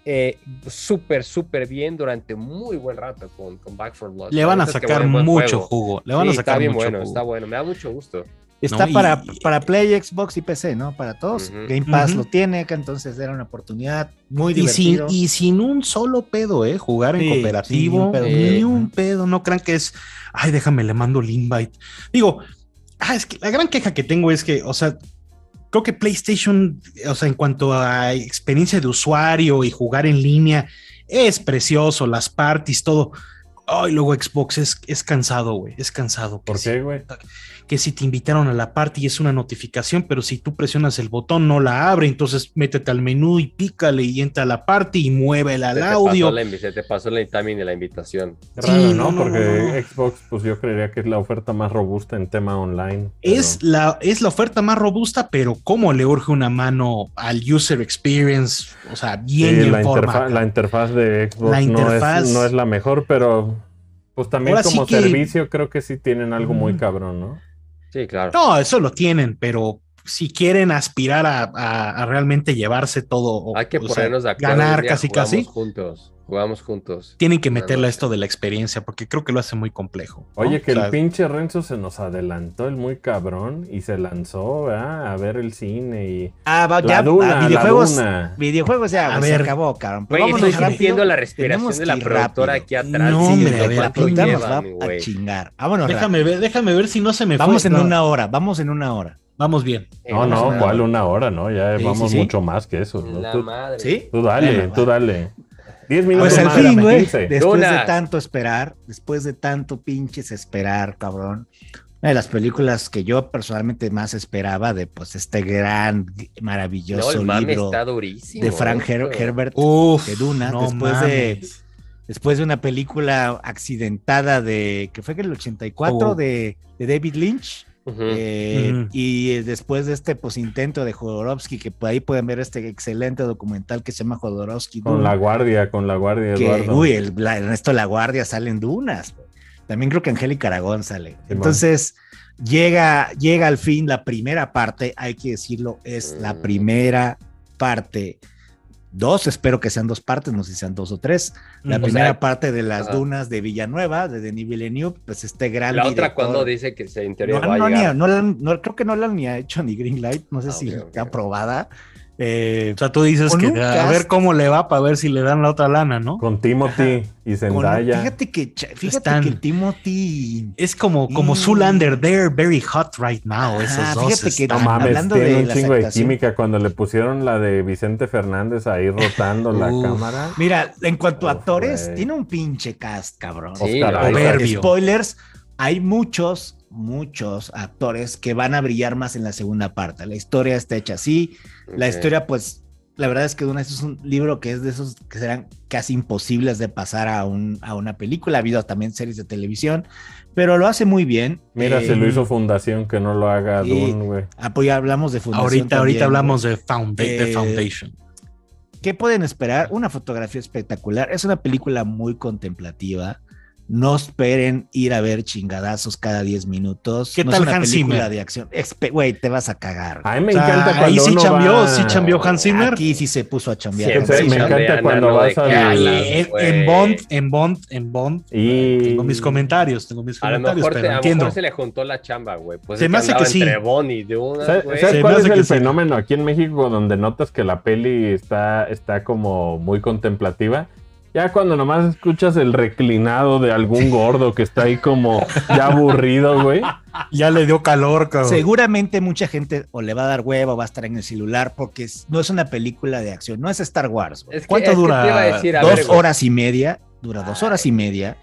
eh, súper, súper bien durante muy buen rato con, con Back 4 Blood. Le van a neta es que sacar mucho juego. jugo. Le van a sacar está bien mucho bueno, jugo. está bueno, me da mucho gusto. Está ¿no? para, Y- para Play, Xbox y PC, ¿no? Para todos. Game Pass lo tiene, que entonces era una oportunidad muy Y sin, divertida. y sin un solo pedo, ¿eh? Jugar en Sí, cooperativo, sí, un pedo, ni un pedo. No crean que es, ay, déjame, le mando el invite. Digo, ah, es que la gran queja que tengo es que, o sea, creo que PlayStation, o sea, en cuanto a experiencia de usuario y jugar en línea, es precioso, las parties, todo. Ay, luego Xbox es, es cansado, güey, es cansado. ¿Por qué, güey? Que si te invitaron a la party es una notificación, pero si tú presionas el botón no la abre, entonces métete al menú y pícale y entra a la party y muévela al te audio. pasó la se te pasó la, también la invitación. Raro, Sí, ¿no? no, no, Porque no, no. Xbox, pues yo creería que es la oferta más robusta en tema online. Es la, es la oferta más robusta, pero ¿cómo le urge una mano al user experience? O sea, bien Sí, en la, forma. interfa- la interfaz de Xbox La no, interfaz- es, no es la mejor, pero pues también Ahora sí como que- servicio creo que sí tienen algo muy cabrón, ¿no? Sí, claro. No, eso lo tienen, pero si quieren aspirar a, a- a realmente llevarse todo, o- Hay que o sea, ponernos de acuerdo. ganar día casi jugamos casi, juntos. Jugamos juntos. tienen que meterle noche. esto de la experiencia, porque creo que lo hace muy complejo. ¿no? Oye, que O sea, el pinche Renzo se nos adelantó el muy cabrón y se lanzó ¿verdad? a ver el cine y Ah, va, la ya, duna, la videojuegos, duna. videojuegos ya, A ver. acabó, cabrón. Vámonos estoy rápido. sintiendo la respiración de la productora rápido. aquí atrás. No, hombre, a ver, La cuánto productora nos llevan, va a chingar. Vámonos Déjame ver, déjame ver si no se me Vamos fue. en No, una hora, vamos en una hora. Vamos bien. No, no, a- ¿cuál una hora? No, ya Sí, vamos sí, sí. mucho más que eso. ¿no? La Tú, madre. ¿Sí? tú dale, tú dale. 10 minutos Pues al más, fin, güey, 15. después de tanto esperar, después de tanto pinches esperar, cabrón. Una de las películas que yo personalmente más esperaba de pues este gran, No, maravilloso el mame libro está durísimo. de Frank Her- esto. Herbert Uf, de Duna, no después de después de una película accidentada de que fue que el 84 Oh. de, de David Lynch. Eh. Y eh, después de este pues intento de Jodorowsky, que por ahí pueden ver este excelente documental que se llama Jodorowsky. Con Duna, la guardia, con la guardia, que, Eduardo. uy, el, la- Ernesto La Guardia sale en Dunas. También creo que Angélica Aragón sale. Simón. Entonces, llega, llega al fin la primera parte, hay que decirlo, es la Mm. primera parte. Dos, espero que sean dos partes, no sé si sean dos o tres. La o primera sea, parte de las ajá. dunas de Villanueva, de Denis Villeneuve, pues este gran La otra director- cuando dice que se en teoría no, no, no la han- no, creo que no la han ni ha hecho ni Greenlight, no sé Ah, si ok, ok. está aprobada. Eh, O sea, tú dices Con que a ver cómo le va para ver si le dan la otra lana, ¿no? Con Timothy y con- Zendaya. fíjate que, fíjate Están- que Timothy Es como, como Mm. Zoolander, they're very hot right now. Esos Ajá, dos. fíjate que No mames, hablando tiene de un chingo de química cuando le pusieron la de Vicente Fernández ahí rotando la Uf. cámara. Mira, en cuanto a actores, tiene un pinche cast, cabrón. Sí. Spoilers, hay muchos, muchos actores que van a brillar más en la segunda parte. La historia está hecha así. La historia, pues, la verdad es que Duna es un libro que es de esos que serán casi imposibles de pasar a, un, a una película. Ha habido también series de televisión, pero lo hace muy bien. Mira, Eh, se lo hizo Fundación que no lo haga Dune, güey. Apoya, hablamos de fundación. Ahorita, también, ahorita hablamos de Eh, Foundation. ¿Qué pueden esperar? Una fotografía espectacular. Es una película muy contemplativa. No esperen ir a ver chingadazos cada 10 minutos. ¿Qué no tal es una Hans película Zimmer? de acción. Güey, te vas a cagar. A mí me O sea, encanta ahí cuando sí uno chambeó, va- sí chambeó Hans Zimmer. Aquí sí se puso a chambear. Siempre Sí, me encanta cuando no, vas a- Ay, hablas, en, en Bond, en Bond, en Bond. Y... Tengo mis comentarios, tengo mis A lo comentarios, mejor, pero te- a lo entiendo. mejor se le juntó la chamba, güey. Pues Se me hace que sí. entre Bonnie de una, ¿Sabes, sabes Se me cuál es hace que el sí. fenómeno aquí en México donde notas que la peli está, está como muy contemplativa? Ya cuando nomás escuchas el reclinado de algún gordo que está ahí como ya aburrido, güey. Ya le dio calor, cabrón. Seguramente mucha gente o le va a dar huevo o va a estar en el celular porque es- no es una película de acción, no es Star Wars. güey. Es que- ¿Cuánto es que dura? te iba a decir, a dos ver, horas y media, dura dos horas y media.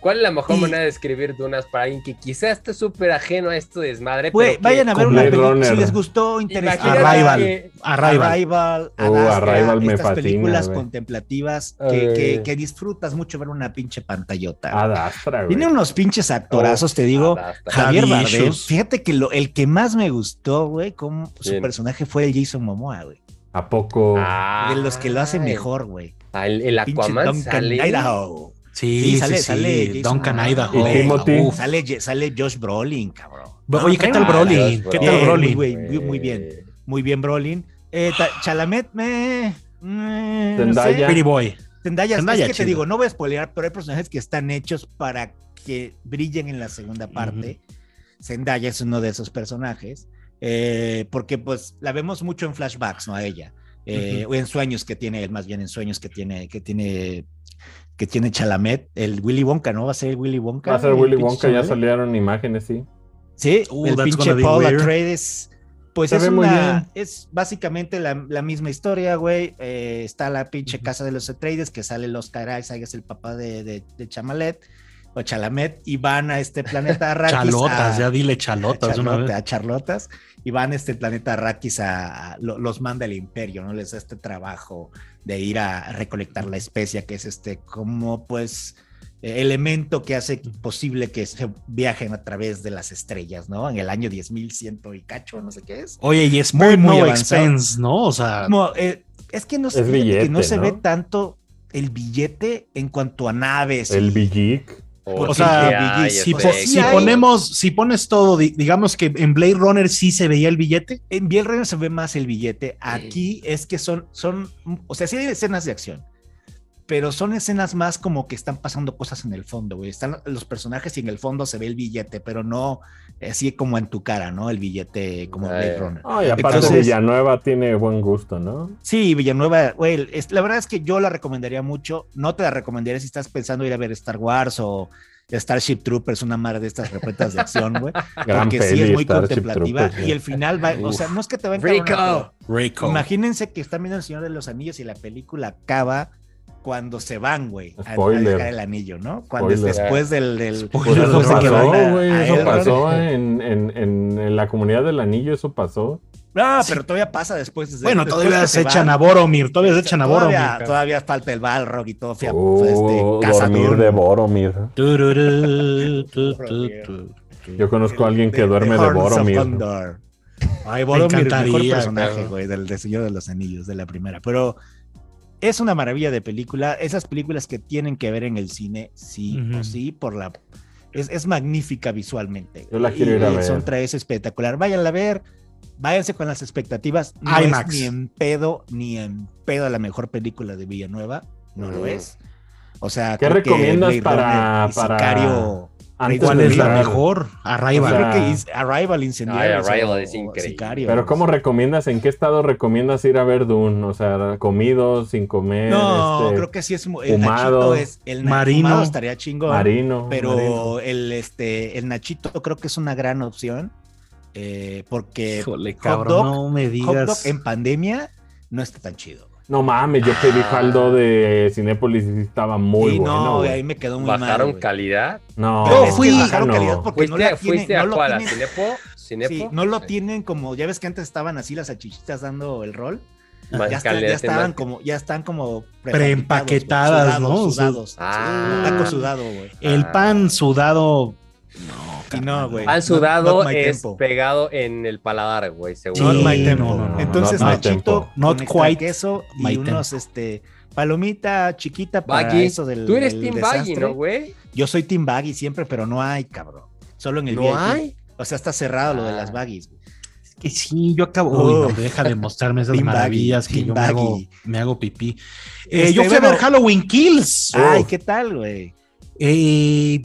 ¿Cuál es la mejor Y- manera de escribir Dunas para alguien que quizás esté súper ajeno a esto de desmadre? Güey, pero que- vayan a ver una película. Si les gustó, interesante. Arrival. que- Arrival. Arrival, Uh, Ad Astra, Arrival me estas fascina, películas contemplativas que, que- que disfrutas mucho ver una pinche pantallota. Ad Astra, güey. Tiene unos pinches actorazos, Oh, te digo. Adastra. Javier Bardem. Fíjate que lo, el que más me gustó, güey, como su personaje fue el Jason Momoa, güey. ¿A poco? Ah, de los que lo hace mejor, güey. ah, El, el Pinche Aquaman Duncan sale. Idaho. Sí, Sí, sí, sale- sí. sale Jason Duncan. Idaho. ¿Y Timothy? Uf. Sale, sale Josh Brolin, cabrón. Oye, ¿qué tal Ah, Brolin? ¿Qué tal Bien, Brolin? muy, muy, muy bien. Muy bien, Brolin. Eh, ta- Chalamet me. no Zendaya. sé. Pretty Boy. Zendaya, Zendaya, es que te digo, no voy a spoilear, pero hay personajes que están hechos para que brillen en la segunda parte. Zendaya es uno de esos personajes, eh, porque pues la vemos mucho en flashbacks, ¿no? A ella, eh, o en sueños que tiene él, más bien en sueños que tiene, que tiene, que tiene Chalamet, el Willy Wonka, ¿no? Va a ser el Willy Wonka. Va a ser el Willy Wonka, ya salieron imágenes, sí. Sí, Uh, el pinche Paul. Atreides. Pues es una, es básicamente la, la misma historia, güey. Eh, está la pinche casa de los Atreides, que sale el Oscar Isaac, es el papá de, de, de Chamalet, o Chalamet, y van a este planeta Arrakis. Chalotas, a- ya dile a chalotas de una vez. a Charlotas, y van a este planeta Arrakis a, a- lo- los manda el imperio, ¿no? Les da este trabajo de ir a recolectar la especia, que es este, como pues, elemento que hace posible que se viajen a través de las estrellas, ¿no? En el año 10.100 y cacho, no sé qué es. Oye, y es Muy, muy, expense, ¿no? O sea, Como, eh, es que no, se- que no se ve tanto el billete en cuanto a naves. El y- Big O sea, si, po- ponemos, si pones todo, di- digamos que en Blade Runner sí se veía el billete. En Biel Runner se ve más el billete. Aquí es que son, son, o sea, sí hay escenas de acción, pero son escenas más como que están pasando cosas en el fondo, güey. Están los personajes y en el fondo se ve el billete, pero no así como en tu cara, ¿no? El billete como Blade. Runner. Ay, aparte Entonces- Villanueva tiene buen gusto, ¿no? Sí, Villanueva, güey, es- la verdad es que yo la recomendaría mucho. No te la recomendaría si estás pensando ir a ver Star Wars o Starship Troopers, una madre de estas repetas de acción, güey. Porque sí es muy Starship contemplativa Troopers, y el final va, o sea, no es que te va a Rico. encabronar, pero Rico. Imagínense que están viendo El Señor de los Anillos y la película acaba cuando se van, güey, a- dejar el anillo, ¿no? Cuando es después del... del Pues eso alert. después de que pasó, van a- a Eso Elrond. pasó en, en, en, en la comunidad del anillo, eso pasó. No, pero todavía pasa después. de- Bueno, después todavía que se van. echan a Boromir, todavía se echan a Todavía, Boromir. todavía falta el Balrog y todo. fia- Oh, este, dormir de Boromir. Tururú, tu, tu, tu. Yo conozco a alguien que duerme de Boromir. Ay, Boromir, el mejor personaje, güey, del, del Señor de los Anillos, de la primera. Pero es una maravilla de película. Esas películas que tienen que ver en el cine, sí o sí, por la. Es, es magnífica visualmente. Yo la quiero ir a Y ver. Son tres espectacular. Váyanla a ver. Váyanse con las expectativas. No IMAX. es ni en pedo, ni en pedo la mejor película de Villanueva. No lo es. O sea, ¿Qué recomiendas para- para- Sicario. Antes ¿Cuál es la mejor? Yo Arriba. O sea, creo que is- Arrival Incendiario. Ay, Arrival es increíble. Pero ¿cómo recomiendas, en qué estado recomiendas ir a ver Dune? O sea, comido, sin comer, No, este, creo que sí es el fumado, Nachito es el marino, fumado estaría chingón. marino. pero marino. el este el Nachito creo que es una gran opción eh, porque Híjole, hot cabrón, dog- no me hot digas. dog en pandemia no está tan chido. No mames, yo pedí Jaldo de Cinépolis y sí estaba muy y bueno. no, güey. ahí me quedó muy mal. ¿Bajaron güey. calidad? No, es fui- que bajaron no. calidad porque no ¿Fuiste, la tienen, fuiste no a lo cuál? ¿A tienen- Cinepo? ¿Cinepo? Sí, no lo tienen como, ya ves que antes estaban así las salchichitas dando el rol. Más Ya, está- calidad, ya estaban como, ya están como Preempaquetadas, prefabricados, ¿no? Sudados. Ah. Un taco sudado, güey. El Ah. pan sudado. No, Y no, güey. Pan sudado not es tempo. pegado en el paladar, güey, seguro. Not Sí, my tempo. no, no, no, Entonces, not Nachito, Not quite queso y unos, este, palomita chiquita para Baggy. eso del Tú eres del Team Baggy. ¿no, güey? Yo soy Team Baggy siempre, pero no hay, cabrón. Solo en el ¿No VIP. hay? O sea, está cerrado lo de Ah. las Baggies. güey. Que sí, yo acabo. Uy, no, deja de mostrarme esas Team Baggy, maravillas que Team yo me hago, Baggy. me hago pipí. Eh, Este, yo fui a bueno. ver Halloween Kills. Ay. ¿qué tal, güey? Eh,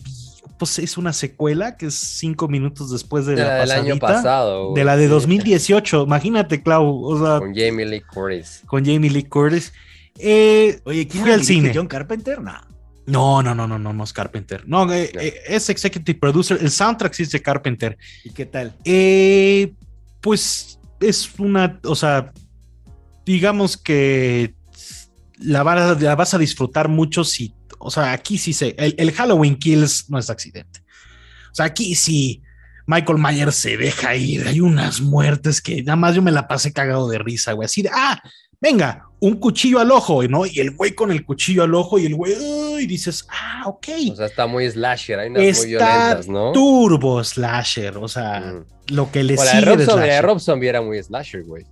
pues es una secuela que es cinco minutos después de, De la, la del año pasado. güey. De la de Sí. 2018. Imagínate, Clau. O sea, Con Jamie Lee Curtis. con Jamie Lee Curtis. Eh, Oye, ¿quién Fui al cine. ¿John Carpenter? No. no, no, no, no, no, no es Carpenter. No, eh, No. eh, es executive producer. El soundtrack sí es de Carpenter. ¿Y qué tal? Eh, pues es una, o sea, digamos que la vas, la vas a disfrutar mucho si, o sea, aquí sí se, el, el Halloween Kills no es accidente. O sea, aquí sí Michael Myers se deja ir, hay unas muertes que nada más yo me la pasé cagado de risa, güey, así de, ah, venga, un cuchillo al ojo, ¿no? Y el güey con el cuchillo al ojo y el güey, y dices, ah, ok. O sea, está muy slasher, hay unas muy Está violentas, ¿no? turbo slasher, o sea, Mm. lo que le O la sigue la de. Rob Zombie era muy slasher, güey.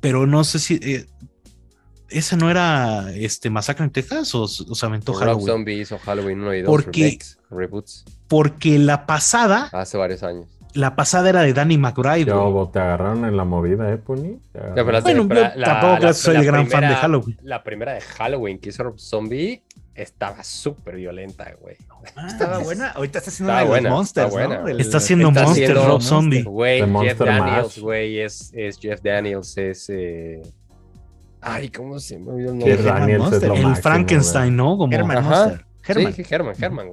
pero no sé si eh, ese no era este Masacre en Texas o, o se aventó Rob Halloween. Zombie hizo Halloween 1 y 2 Porque- remakes, reboots, Porque la pasada, hace varios años. la pasada era de Danny McBride. Yo, güey. te agarraron en la movida, ¿eh, Pony? La- Bueno, yo tampoco creo que soy gran fan de Halloween. La primera de Halloween que hizo Rob Zombie estaba súper violenta, güey. Estaba buena. Ahorita está haciendo Está una de buena, los Monsters, está. ¿no? El- Está haciendo Está Monster, haciendo Rob Zombie. Güey, Jeff Monster Daniels, güey, es, es Jeff Daniels, es... eh, Ay, ¿cómo se me olvidó el nombre? Es lo El máximo, Frankenstein, ¿no? Como- Herman Ajá. Monster. Herman. Sí, Herman.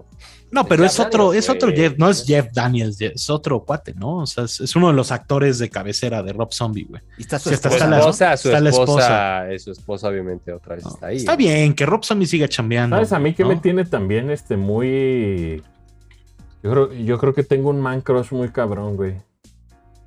No, pero es otro, Daniels, es otro. Jeff, no es Jeff Daniels, es otro cuate, ¿no? O sea, es, es uno de los actores de cabecera de Rob Zombie, güey. Y está su Sí, está- esposa. la- esposa, su está la esposa, esposa. su esposa obviamente otra vez No, está ahí. Está bien que Rob Zombie siga chambeando. ¿Sabes a mí que ¿no? me tiene también este muy... Yo creo, yo creo que tengo un man crush muy cabrón, güey.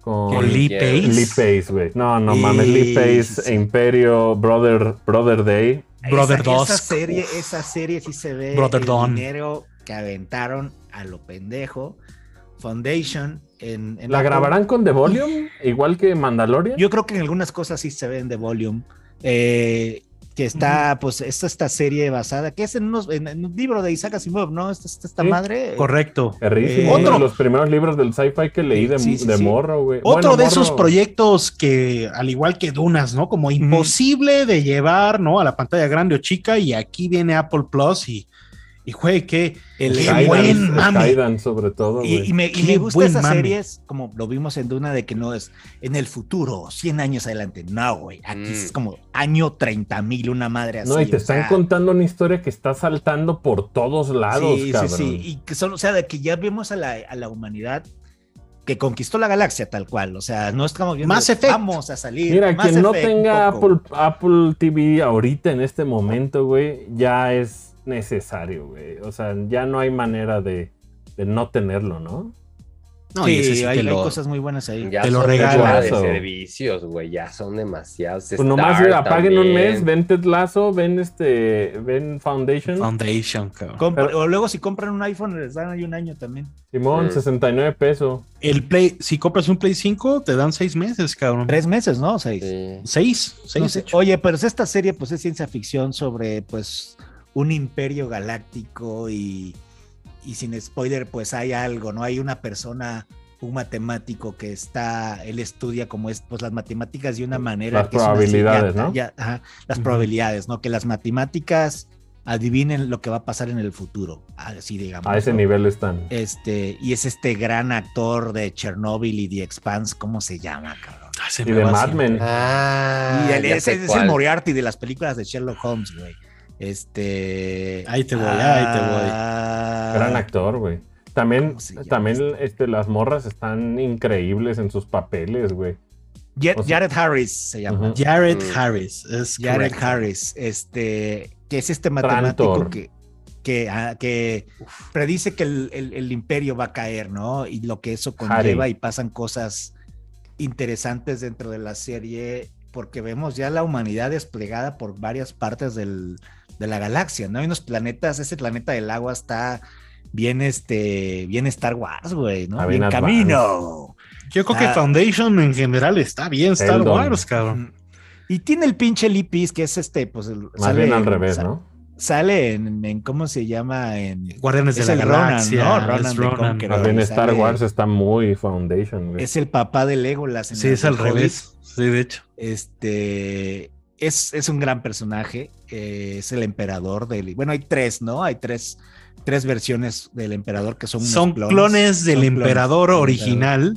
Con Con Lee. Pace. Lee Pace, güey. No, no Y- mames, Lee Pace, sí, sí. Imperio, Brother, Brother Day. Brother esa, Dusk. Esa serie, esa serie sí se ve Brother el Dawn. dinero que aventaron a lo pendejo. Foundation en, en ¿La Apple. grabarán con The Volume? Igual que Mandalorian. Yo creo que en algunas cosas sí se ven de Volume. Eh, que está, pues, esta, esta serie basada, que es en, unos, en, en un libro de Isaac Asimov, ¿no? Esta, esta, esta Sí, madre. Correcto. Eh, Uno otro- de los primeros libros del sci-fi que leí de, Sí, sí, de sí. morro, güey. Otro Bueno, de esos proyectos que, al igual que Dunas, ¿no? Como imposible de llevar, ¿no? A la pantalla grande o chica, y aquí viene Apple Plus y, y güey, qué, El- qué Skydan, buen mame. Skydan sobre todo, Y, me, y me gusta buen esas mame. series, como lo vimos en Duna, de que no es en el futuro, 100 años adelante. No, güey. Aquí Mm. es como año 30 mil, una madre así. No, y te están sea, contando una historia que está saltando por todos lados, sí, cabrón. sí, sí. Y que son, o sea, de que ya vemos a la, a la humanidad que conquistó la galaxia tal cual. O sea, no estamos viendo. Mass Effect. Vamos a salir. Mira, Mass quien no tenga. Apple, Apple TV ahorita en este momento, güey, ya es necesario, güey. O sea, ya no hay manera de, de no tenerlo, ¿no? No, sí, sí hay, lo- hay cosas muy buenas ahí. Ya Te lo demasiados de servicios, güey, ya son demasiados. Pues nomás Star apaguen un mes, ven Ted Lasso, ven este, ven Foundation. Foundation, cabrón. Compra- Pero- o luego si compran un iPhone les dan ahí un año también. Simón, Mm. 69 pesos. El Play, si compras un Play 5, te dan seis meses, cabrón. Tres meses, ¿no? Seis. Sí. Seis, seis, No sé. Oye, pero esta serie pues es ciencia ficción sobre pues un imperio galáctico y, y sin spoiler pues hay algo, ¿no? Hay una persona, un matemático que está, él estudia como es pues las matemáticas de una manera Las que probabilidades, ya- ¿no? ya- ajá, las probabilidades, ¿no? Que las matemáticas adivinen lo que va a pasar en el futuro, así digamos. A ese ¿no? nivel están. Este, y es este gran actor de Chernobyl y The Expanse, ¿cómo se llama, cabrón? Ah, se Y de Mad. Men. Ah, Y él es, es el. Moriarty de las películas de Sherlock Holmes, güey. Este. Ahí te voy, ahí te voy. ah, Gran actor, güey. También, ¿Cómo se llama también este? este, las morras están increíbles en sus papeles, güey. Jet- o sea- Jared Harris se llama. Jared Mm. Harris. Es Jared correcto. Harris, este, que es este matemático Trantor. que, que, ah, que predice que el, el- el imperio va a caer, ¿no? Y lo que eso conlleva Harry. y pasan cosas interesantes dentro de la serie porque vemos ya la humanidad desplegada por varias partes del- de la galaxia, ¿no? Hay unos planetas, ese planeta del agua está bien, este, bien Star Wars, güey, ¿no? Bien bien camino. Yo creo que Ah. Foundation en general está bien Star Eldon. Wars, cabrón. Y tiene el pinche Lee Pease, que es este, pues el- Más bien al revés, sa- ¿no? Sale en, en- ¿cómo se llama? En, Guardianes Es de la el Ronan, Galaxia. ¿no? es Ronan the Ronan. Conqueror. Más bien Star sale- Wars está muy Foundation, güey. es el papá de Legolas. en Sí, el es al revés. Sí, de hecho. Este es, es un gran personaje. eh, es el emperador del. Bueno, hay tres, ¿no? Hay tres, tres versiones del emperador que son Son clones, del Son emperador original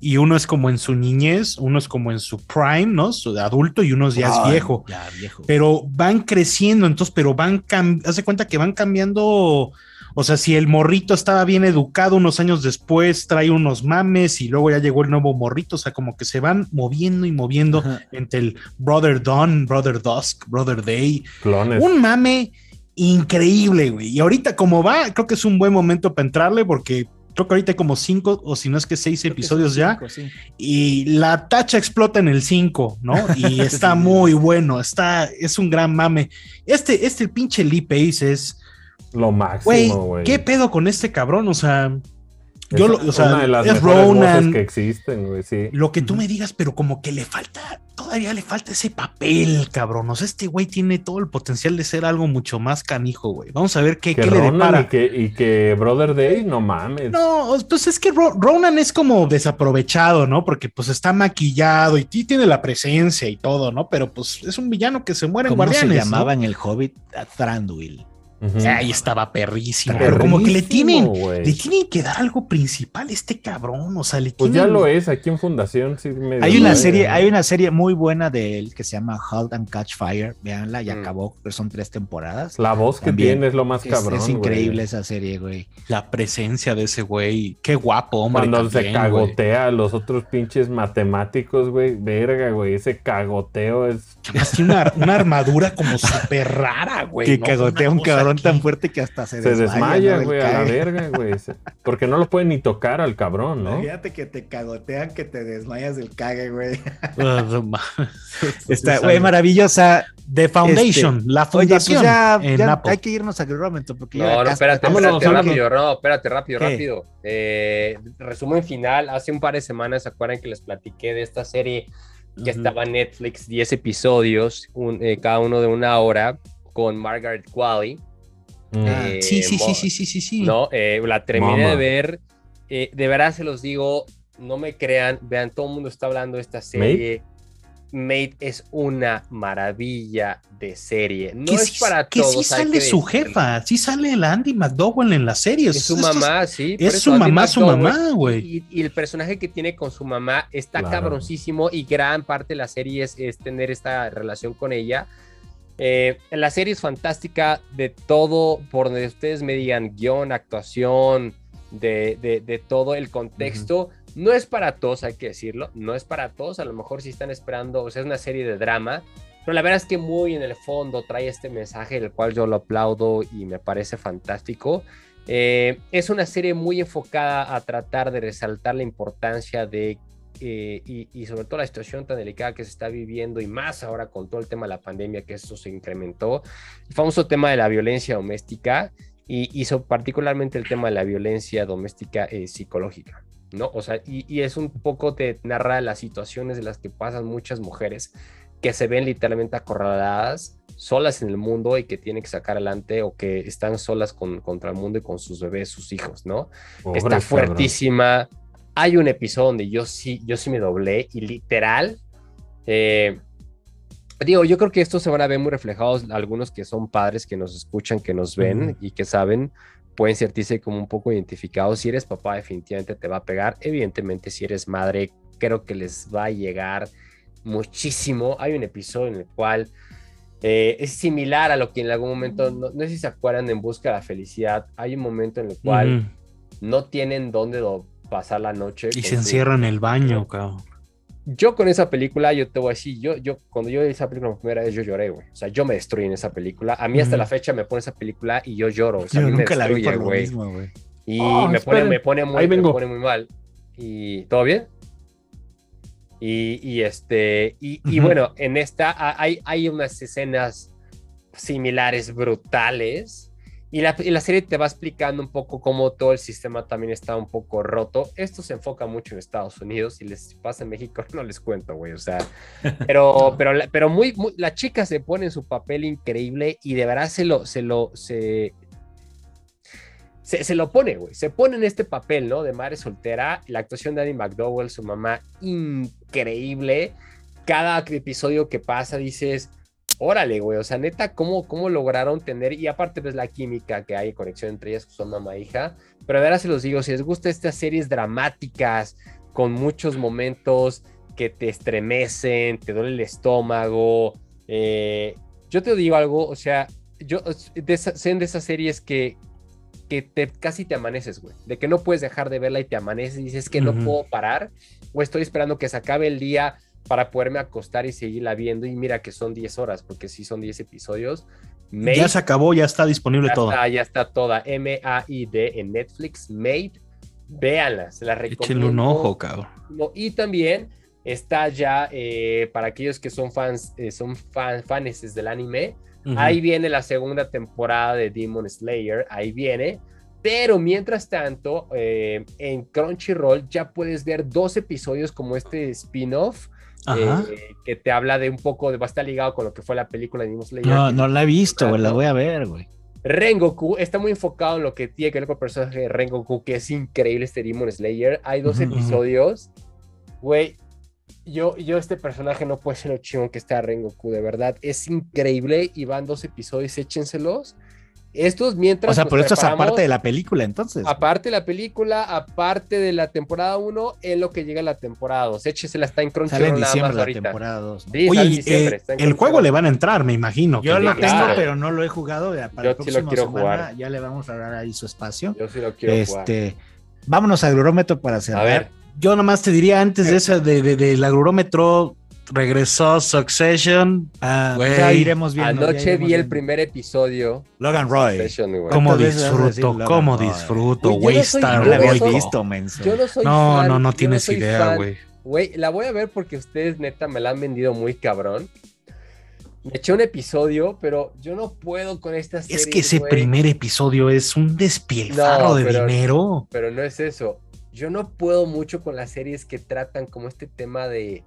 y uno es como en su niñez, uno es como en su prime, ¿no? Su adulto y uno ya es viejo. Ya, viejo. Pero van creciendo, entonces, pero van hace cuenta que van cambiando. O sea, si el morrito estaba bien educado unos años después, trae unos mames y luego ya llegó el nuevo morrito, o sea, como que se van moviendo y moviendo Ajá. entre el Brother Dawn, Brother Dusk, Brother Day, Clones. un mame increíble, güey. Y ahorita como va, creo que es un buen momento para entrarle porque creo que ahorita hay como cinco o si no es que seis Creo que episodios ya cinco, sí. y la tacha explota en el 5, ¿no? Y está muy bueno, está, es un gran mame. Este, este pinche Lee Pace es, Lo máximo, güey. ¿qué pedo con este cabrón? O sea, Es yo lo- o sea, una de las es Ronan. que existen, güey, sí. lo que tú me digas, pero como que le falta, todavía le falta ese papel, cabrón. O sea, este güey tiene todo el potencial de ser algo mucho más canijo, güey. Vamos a ver qué, Que qué le Ronan depara. y que, y que Brother Day, no mames. No, pues es que Ro- Ronan es como desaprovechado, ¿no? Porque pues está maquillado y tiene la presencia y todo, ¿no? Pero pues es un villano que se muere en ¿Cómo se Guardianes. ¿no? llamaba en el Hobbit? A O sea, ahí estaba perrísimo. Pero como que le tienen, le tienen que dar algo principal a este cabrón. O sea, le Pues tienen. ya lo es, aquí en Fundación sí me Hay una serie, hay una serie muy buena de él que se llama Halt and Catch Fire. Veanla, ya Mm. acabó, pero son tres temporadas. La voz que tiene es lo más Es, cabrón. es güey. increíble esa serie, güey. La presencia de ese güey. Qué guapo, hombre. Cuando se también, güey. cagotea a los otros pinches matemáticos, güey. Verga, güey. Ese cagoteo es. Además tiene una, una armadura como súper rara, güey. que ¿no? cagotea un cosa cabrón tan fuerte que hasta se, Se desmaya, güey, a la verga, güey. Porque no lo puede ni tocar al cabrón, ¿no? Imagínate que te cagotean, que te desmayas del cague, güey. Ah. Está, güey, maravillosa. The Foundation, la Oye, pues fundación ya, en ya Apple. hay que irnos a Gromento porque ya No, no, espérate, rápido, no, espérate, rápido, ¿Qué? rápido. Eh, resumen final, hace un par de semanas, ¿se acuerdan que les platiqué de esta serie que estaba en Netflix, 10 episodios, un- eh, cada uno de una hora, con Margaret Qualley? Ah, Eh, Sí, sí, sí, sí, sí, sí, sí. ¿no? Eh, la terminé Mama. de ver. eh, de verdad se los digo, no me crean, vean, todo el mundo está hablando de esta serie. Mate es una maravilla de serie. No que es sí, para que todos. sí hay sale que su jefa, sí sale la Andy McDowell en la serie. Es su Esto es- mamá, sí. Es eso su Andy mamá, su mamá, güey. Y, y el personaje que tiene con su mamá está Claro. cabroncísimo y gran parte de la serie es, es tener esta relación con ella. Eh, la serie es fantástica de todo, por donde ustedes me digan, guion, actuación, de, de- de todo el contexto. No es para todos, hay que decirlo, no es para todos, a lo mejor si están esperando, o sea, es una serie de drama, pero la verdad es que muy en el fondo trae este mensaje, el cual yo lo aplaudo y me parece fantástico. Eh, es una serie muy enfocada a tratar de resaltar la importancia de, eh, y, y sobre todo la situación tan delicada que se está viviendo y más ahora con todo el tema de la pandemia, que esto se incrementó, el famoso tema de la violencia doméstica y hizo particularmente el tema de la violencia doméstica eh, psicológica. ¿no? O sea, y, y es un poco te narra las situaciones de las que pasan muchas mujeres que se ven literalmente acorraladas, solas en el mundo y que tienen que sacar adelante o que están solas con, contra el mundo y con sus bebés, sus hijos, ¿no? Pobre Está cabrón. Hay un episodio donde yo sí, yo sí me doblé y literal, eh, digo, yo creo que esto se van a ver muy reflejados algunos que son padres que nos escuchan, que nos ven y que saben, pueden sentirse como un poco identificados. Si eres papá, definitivamente te va a pegar. Evidentemente, si eres madre, creo que les va a llegar muchísimo. Hay un episodio en el cual eh, es similar a lo que en algún momento, no, no sé si se acuerdan En Busca de la Felicidad, hay un momento en el cual no tienen dónde do- pasar la noche. Y se encierra en el baño, cabrón. Yo con esa película, yo te voy a decir, yo, yo cuando yo vi esa película por primera vez, yo lloré, güey. O sea, yo me destruí en esa película. A mí hasta Ujú. la fecha me pone esa película y yo lloro. O sea, Yo a mí me nunca la vi destruye, por lo güey. mismo, güey. Y Oh, me, pone, me, pone muy, me pone muy mal. Y ¿todo bien? Y, y este, y, y Ujú. bueno, en esta hay, hay unas escenas similares, brutales. Y la, y la serie te va explicando un poco cómo todo el sistema también está un poco roto. Esto se enfoca mucho en Estados Unidos. Si les pasa en México, no les cuento, güey. O sea, pero, pero, la- pero muy, muy- la chica se pone en su papel increíble y de verdad se lo, se lo, se, se, se lo pone, güey. Se pone en este papel, ¿no? De madre soltera. La actuación de Annie McDowell, su mamá, increíble. Cada episodio que pasa dices, órale, güey. O sea, neta, ¿cómo, cómo lograron tener? Y aparte, pues la química que hay, conexión entre ellas, que son mamá e hija. Pero de verdad se los digo, si les gusta estas series dramáticas, con muchos momentos que te estremecen, te duele el estómago. eh, yo te digo algo, o sea, yo de esa- son de esas series que, que te, casi te amaneces, güey. De que no puedes dejar de verla y te amaneces y dices que no puedo parar o estoy esperando que se acabe el día para poderme acostar y seguirla viendo. Y mira que son 10 horas, porque sí son 10 episodios. Made, Ya se acabó, ya está disponible ya todo. está, ya está toda. M-A-I-D en Netflix. Made. Véanla, se la recomiendo. Échenle un ojo, cabrón. Y también está ya eh, para aquellos que son fans, eh, son fan, fanes del anime. Ujú. Ahí viene la segunda temporada de Demon Slayer, ahí viene. Pero mientras tanto, eh, en Crunchyroll ya puedes ver dos episodios como este spin-off. Eh, que te habla de un poco, de, va a estar ligado con lo que fue la película de Demon Slayer. No, no la he visto, güey. La voy a ver, güey. Rengoku está muy enfocado en lo que tiene que ver con el personaje de Rengoku, que es increíble este Demon Slayer. Hay dos Ujú, ujú. episodios. Güey, yo, yo este personaje no puede ser lo chingón que está Rengoku, de verdad. Es increíble y van dos episodios, échenselos. Estos mientras. O sea, pero esto es aparte de la película, entonces. Aparte de la película, aparte de la temporada 1, en lo que llega la temporada 2. Échesela, está en Sale en Crunchyroll nada diciembre más la ahorita. temporada 2. ¿no? Sí, sale en Oye, diciembre, eh, está en el juego Crunchyroll. le van a entrar, me imagino. Yo lo tengo, claro. pero no lo he jugado. ya Para Yo la sí lo próxima quiero semana jugar. ya le vamos a dar ahí su espacio. Yo sí lo quiero jugar. Este, vámonos al Eurometro para cerrar. A ver, Yo nada más te diría antes de esa, de, de- del agrómetro, regresó Succession. Ah, ya iremos viendo. anoche iremos vi el primer episodio. Logan Roy. ¿Cómo ¿Cuántas veces vas a decir disfruto? ¿Cómo Roy? disfruto? Güey, está No loco. visto, menso. Yo no soy No, fan, no, no tienes idea, güey. Güey, la voy a ver porque ustedes neta me la han vendido muy cabrón. Me eché un episodio, pero yo no puedo con esta serie. Es que ese primer episodio es un despilfarro No, de pero- dinero. Pero no es eso. Yo no puedo mucho con las series que tratan como este tema de.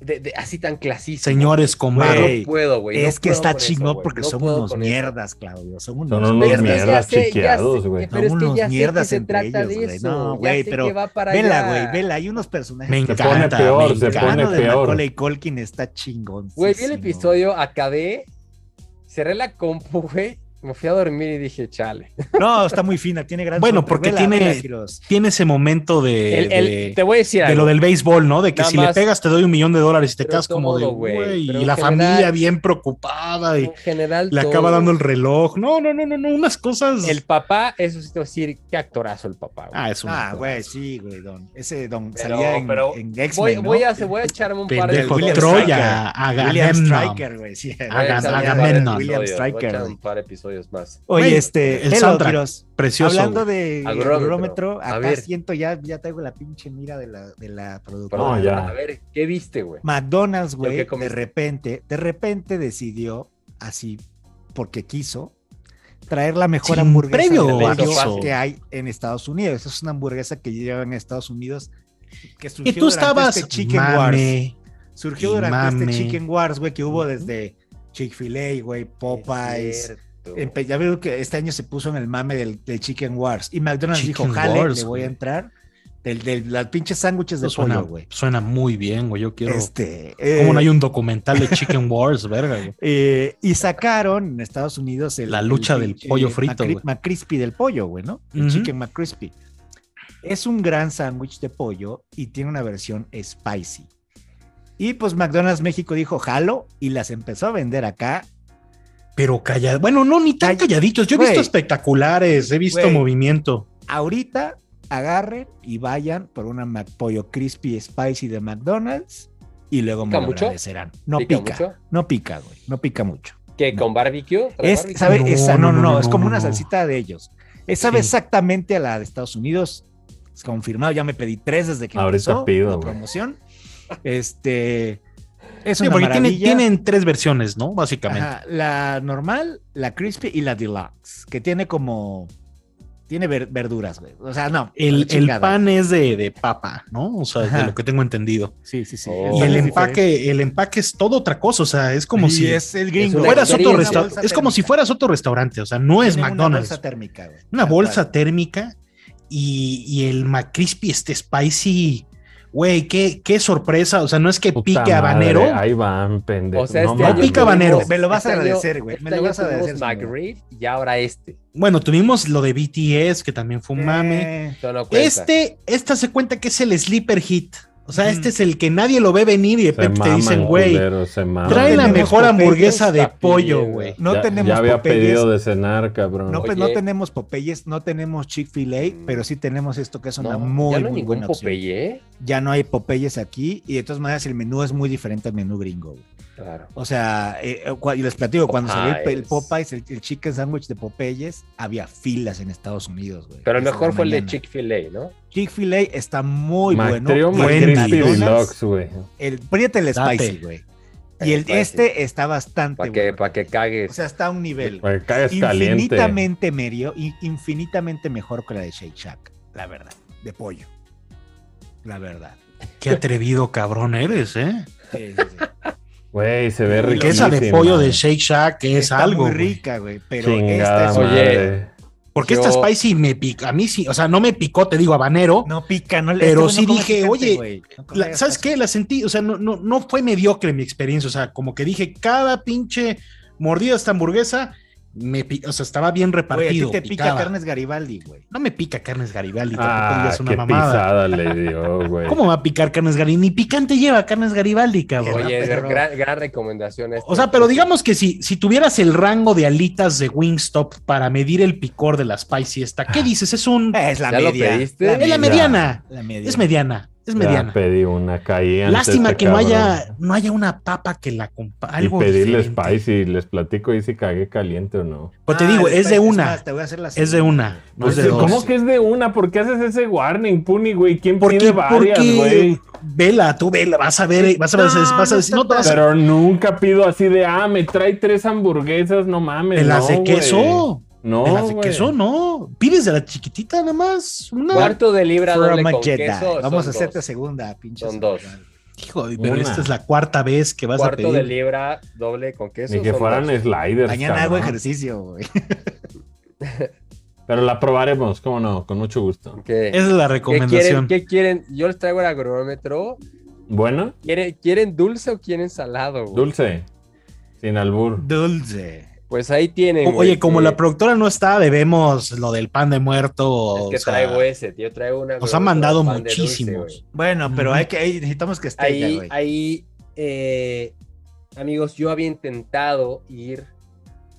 De, de- así tan clasista. Señores barro. No puedo, güey. no es que puedo está eso, chingón porque no son unos mierdas, Claudio. Son unos Son mierdas sé, ya chiqueados, güey. Es Son que unos mierdas se entre ellos, güey. No, güey, pero que va para Vela, güey, vela. Hay unos personajes. Me que Se encanta. pone peor, me se encanta. pone peor. Macaulay Culkin está chingón. Güey, vi el episodio, acabé, cerré la compu, güey, me fui a dormir y dije, chale. No, está muy fina, tiene gran Bueno, porque Vela, tiene- vela. Tiene ese momento de, El- el- de, te voy a decir de algo. lo del béisbol, ¿no? De que Nada si le pegas te doy un millón de dólares y te quedas como de, güey. y la general- familia bien preocupada y En general, le todo. acaba dando el reloj. No, no, no, no, no, unas cosas. El papá, eso sí te voy a decir, qué actorazo el papá. güey. Ah, es un Ah, güey, sí, güey, don. Ese don Pero- salía en, pero en voy, voy, a, voy a echarme un par de William Troya, William. Striker, güey, sí. Hagan- echarme un par de. William episodios, episodios más. Oye, este, el. Quiroz. Precioso. Hablando de Agrómetro. acá ver. siento ya, ya traigo la pinche mira de la, de la productora. No, ya. A ver, ¿qué viste, güey? McDonald's, ¿Yo güey, de repente, de repente decidió, así, porque quiso, traer la mejor Sin hamburguesa previo que hay en Estados Unidos. Es una hamburguesa que lleva en Estados Unidos. Que Y surgió tú durante estabas este Chicken Wars. Surgió y durante mame. este Chicken Wars, güey, que hubo desde Chick-fil-A, güey, Popeyes. Ya veo que este año se puso en el mame del, del Chicken Wars. Y McDonald's Chicken dijo, jale, Wars, le voy a entrar. Del, del, las pinches sándwiches de Eso suena, pollo, güey. suena muy bien, güey. Yo quiero. Este, ¿Cómo eh, no hay un documental de Chicken Wars, verga, güey? eh, y sacaron en Estados Unidos el, La lucha el del pollo frito, Macri- güey. McCrispy del pollo, güey, ¿no? El Ujú. Chicken McCrispy. Es un gran sándwich de pollo y tiene una versión spicy. Y pues McDonald's México dijo, jalo, y las empezó a vender acá. Pero callado. Bueno, no, ni tan Call- calladitos. Yo he visto espectaculares, he visto movimiento. Ahorita agarren y vayan por una McPollo Crispy Spicy de McDonald's y luego me ¿Pica lo mucho? agradecerán. No ¿Pica pica, mucho? no pica, güey, no pica mucho. ¿Qué? ¿Con barbecue? ¿Trae Es, barbecue? sabe, No, esa, no, no, no, no, no, es como no, una no. salsita de ellos. Es, sabe Sí. exactamente a la de Estados Unidos. Es confirmado, ya me pedí tres desde que Ahorita empezó pido, la promoción. Este es Sí, una porque tiene- tienen tres versiones, ¿no? Básicamente. Ajá, la normal, la crispy y la deluxe, que tiene como tiene ver- verduras, güey. O sea, no. El, el pan es de, de papa, ¿no? O sea, de lo que tengo entendido. Sí, sí, sí. Oh. Y el es empaque, el empaque es todo otra cosa. O sea, es como si es el gringo. una fueras otro restaurante. Es como si fueras otro restaurante. O sea, no es McDonald's. Una bolsa térmica, güey. Una bolsa térmica y, y el McCrispy este spicy. Güey, qué, qué sorpresa. O sea, no es que Puta pique madre, habanero. Ahí van, pendejo. O sea, no este No año pica habanero. Me lo vas a este agradecer, güey. Me este lo vas a agradecer. McRib y ahora este. Bueno, tuvimos lo de BTS, que también fue un mame. Eh. Este, esta se cuenta que es el sleeper hit. O sea, este es el que nadie lo ve venir y de repente te dicen, güey, trae la mejor hamburguesa de pollo, pidiendo. güey. No ya, tenemos ya había Popeyes. pedido de cenar, cabrón. No, pues no tenemos Popeyes, no tenemos Chick-fil-A, Mm. pero sí tenemos esto que es una No, muy, ya no muy ningún buena opción. Popeye, ¿eh? Ya no hay Popeyes aquí y de todas maneras el menú es muy diferente al menú gringo. güey. Claro. O sea, eh, eh, y les platico, cuando salió el, el Popeyes. El, el chicken sandwich de Popeyes, había filas en Estados Unidos, güey. Pero el mejor fue el de. Chick-fil-A, ¿no? Chick-fil-A está muy bueno. McDonald's, Deluxe, güey. El, príete el spicy, güey. Y el, este está bastante Para que, bueno. pa' que cagues. O sea, está a un nivel Para que caliente. infinitamente medio y infinitamente mejor que la de Shake Shack, la verdad, de pollo. La verdad. Qué atrevido cabrón eres, ¿eh? Sí, sí, sí. Güey, se ve. Que esa de pollo de Shake Shack es Está algo. muy rica, güey, pero Chingada esta es Oye. Porque Yo- esta spicy me pica. A mí sí, o sea, no me picó, te digo, habanero. no pica, no le Pero sí no dije, picante, oye, güey. No La- ¿Sabes qué? La sentí, o sea, no, no, no fue mediocre mi experiencia. O sea, como que dije, cada pinche mordida de esta hamburguesa Me o sea, estaba bien Güey, a ti repartido. te pica carnes Garibaldi, güey. No me pica carnes Garibaldi, tampoco Ah, digas una qué mamada. pisada le dio, güey. ¿Cómo va a picar carnes Garibaldi? Ni picante lleva carnes Garibaldi, cabrón. Oye, pero- gran, gran recomendación. esta. O sea, pero digamos que si, si tuvieras el rango de alitas de Wingstop para medir el picor de la Spicy esta, ¿qué dices? Es un... Es la ¿Ya lo media. pediste? Es la mediana. La media. Es mediana. Es Ya mediana. pedí una caí Lástima este que no haya, no haya una papa que la compa Y pedirle spicy, les platico y si cagué caliente o no. Pues te Ah, digo, es de más, una. te voy a hacer la Es de una. No es de dos. ¿Cómo que es de una? ¿Por qué haces ese warning, Puni, güey? ¿Quién Porque, pide varias, porque güey? vela, tú vela, vas a ver, vas a ver, No, vas a decir, no te vas a Pero nunca pido así de, ah, me trae tres hamburguesas, no mames. de las no, de güey. No, de las de güey. queso, no. Pides de la chiquitita nada más. Una. Cuarto de libra doble con queso. Vamos a hacerte dos. segunda, pinche. Son dos. Hijo, pero Una. esta es la cuarta vez que vas a Cuarto de pedir. libra doble con queso. Ni que fueran dos. sliders. Mañana hago ejercicio, güey. Pero la probaremos, cómo no, con mucho gusto. Esa es la ¿Qué quieren, recomendación. ¿Qué quieren? Yo les traigo el agronómetro. ¿Bueno? ¿Quieren, ¿Quieren dulce o quieren salado? güey? Dulce. Sin albur. Dulce. Pues ahí tienen. Güey, Oye, como que- la productora no está, debemos lo del pan de muerto. Es que o sea, traigo ese, tío. Traigo una. Nos han mandado muchísimos. Bueno, pero hay que, necesitamos que esté Ahí, güey. ahí, eh, amigos, yo había intentado ir.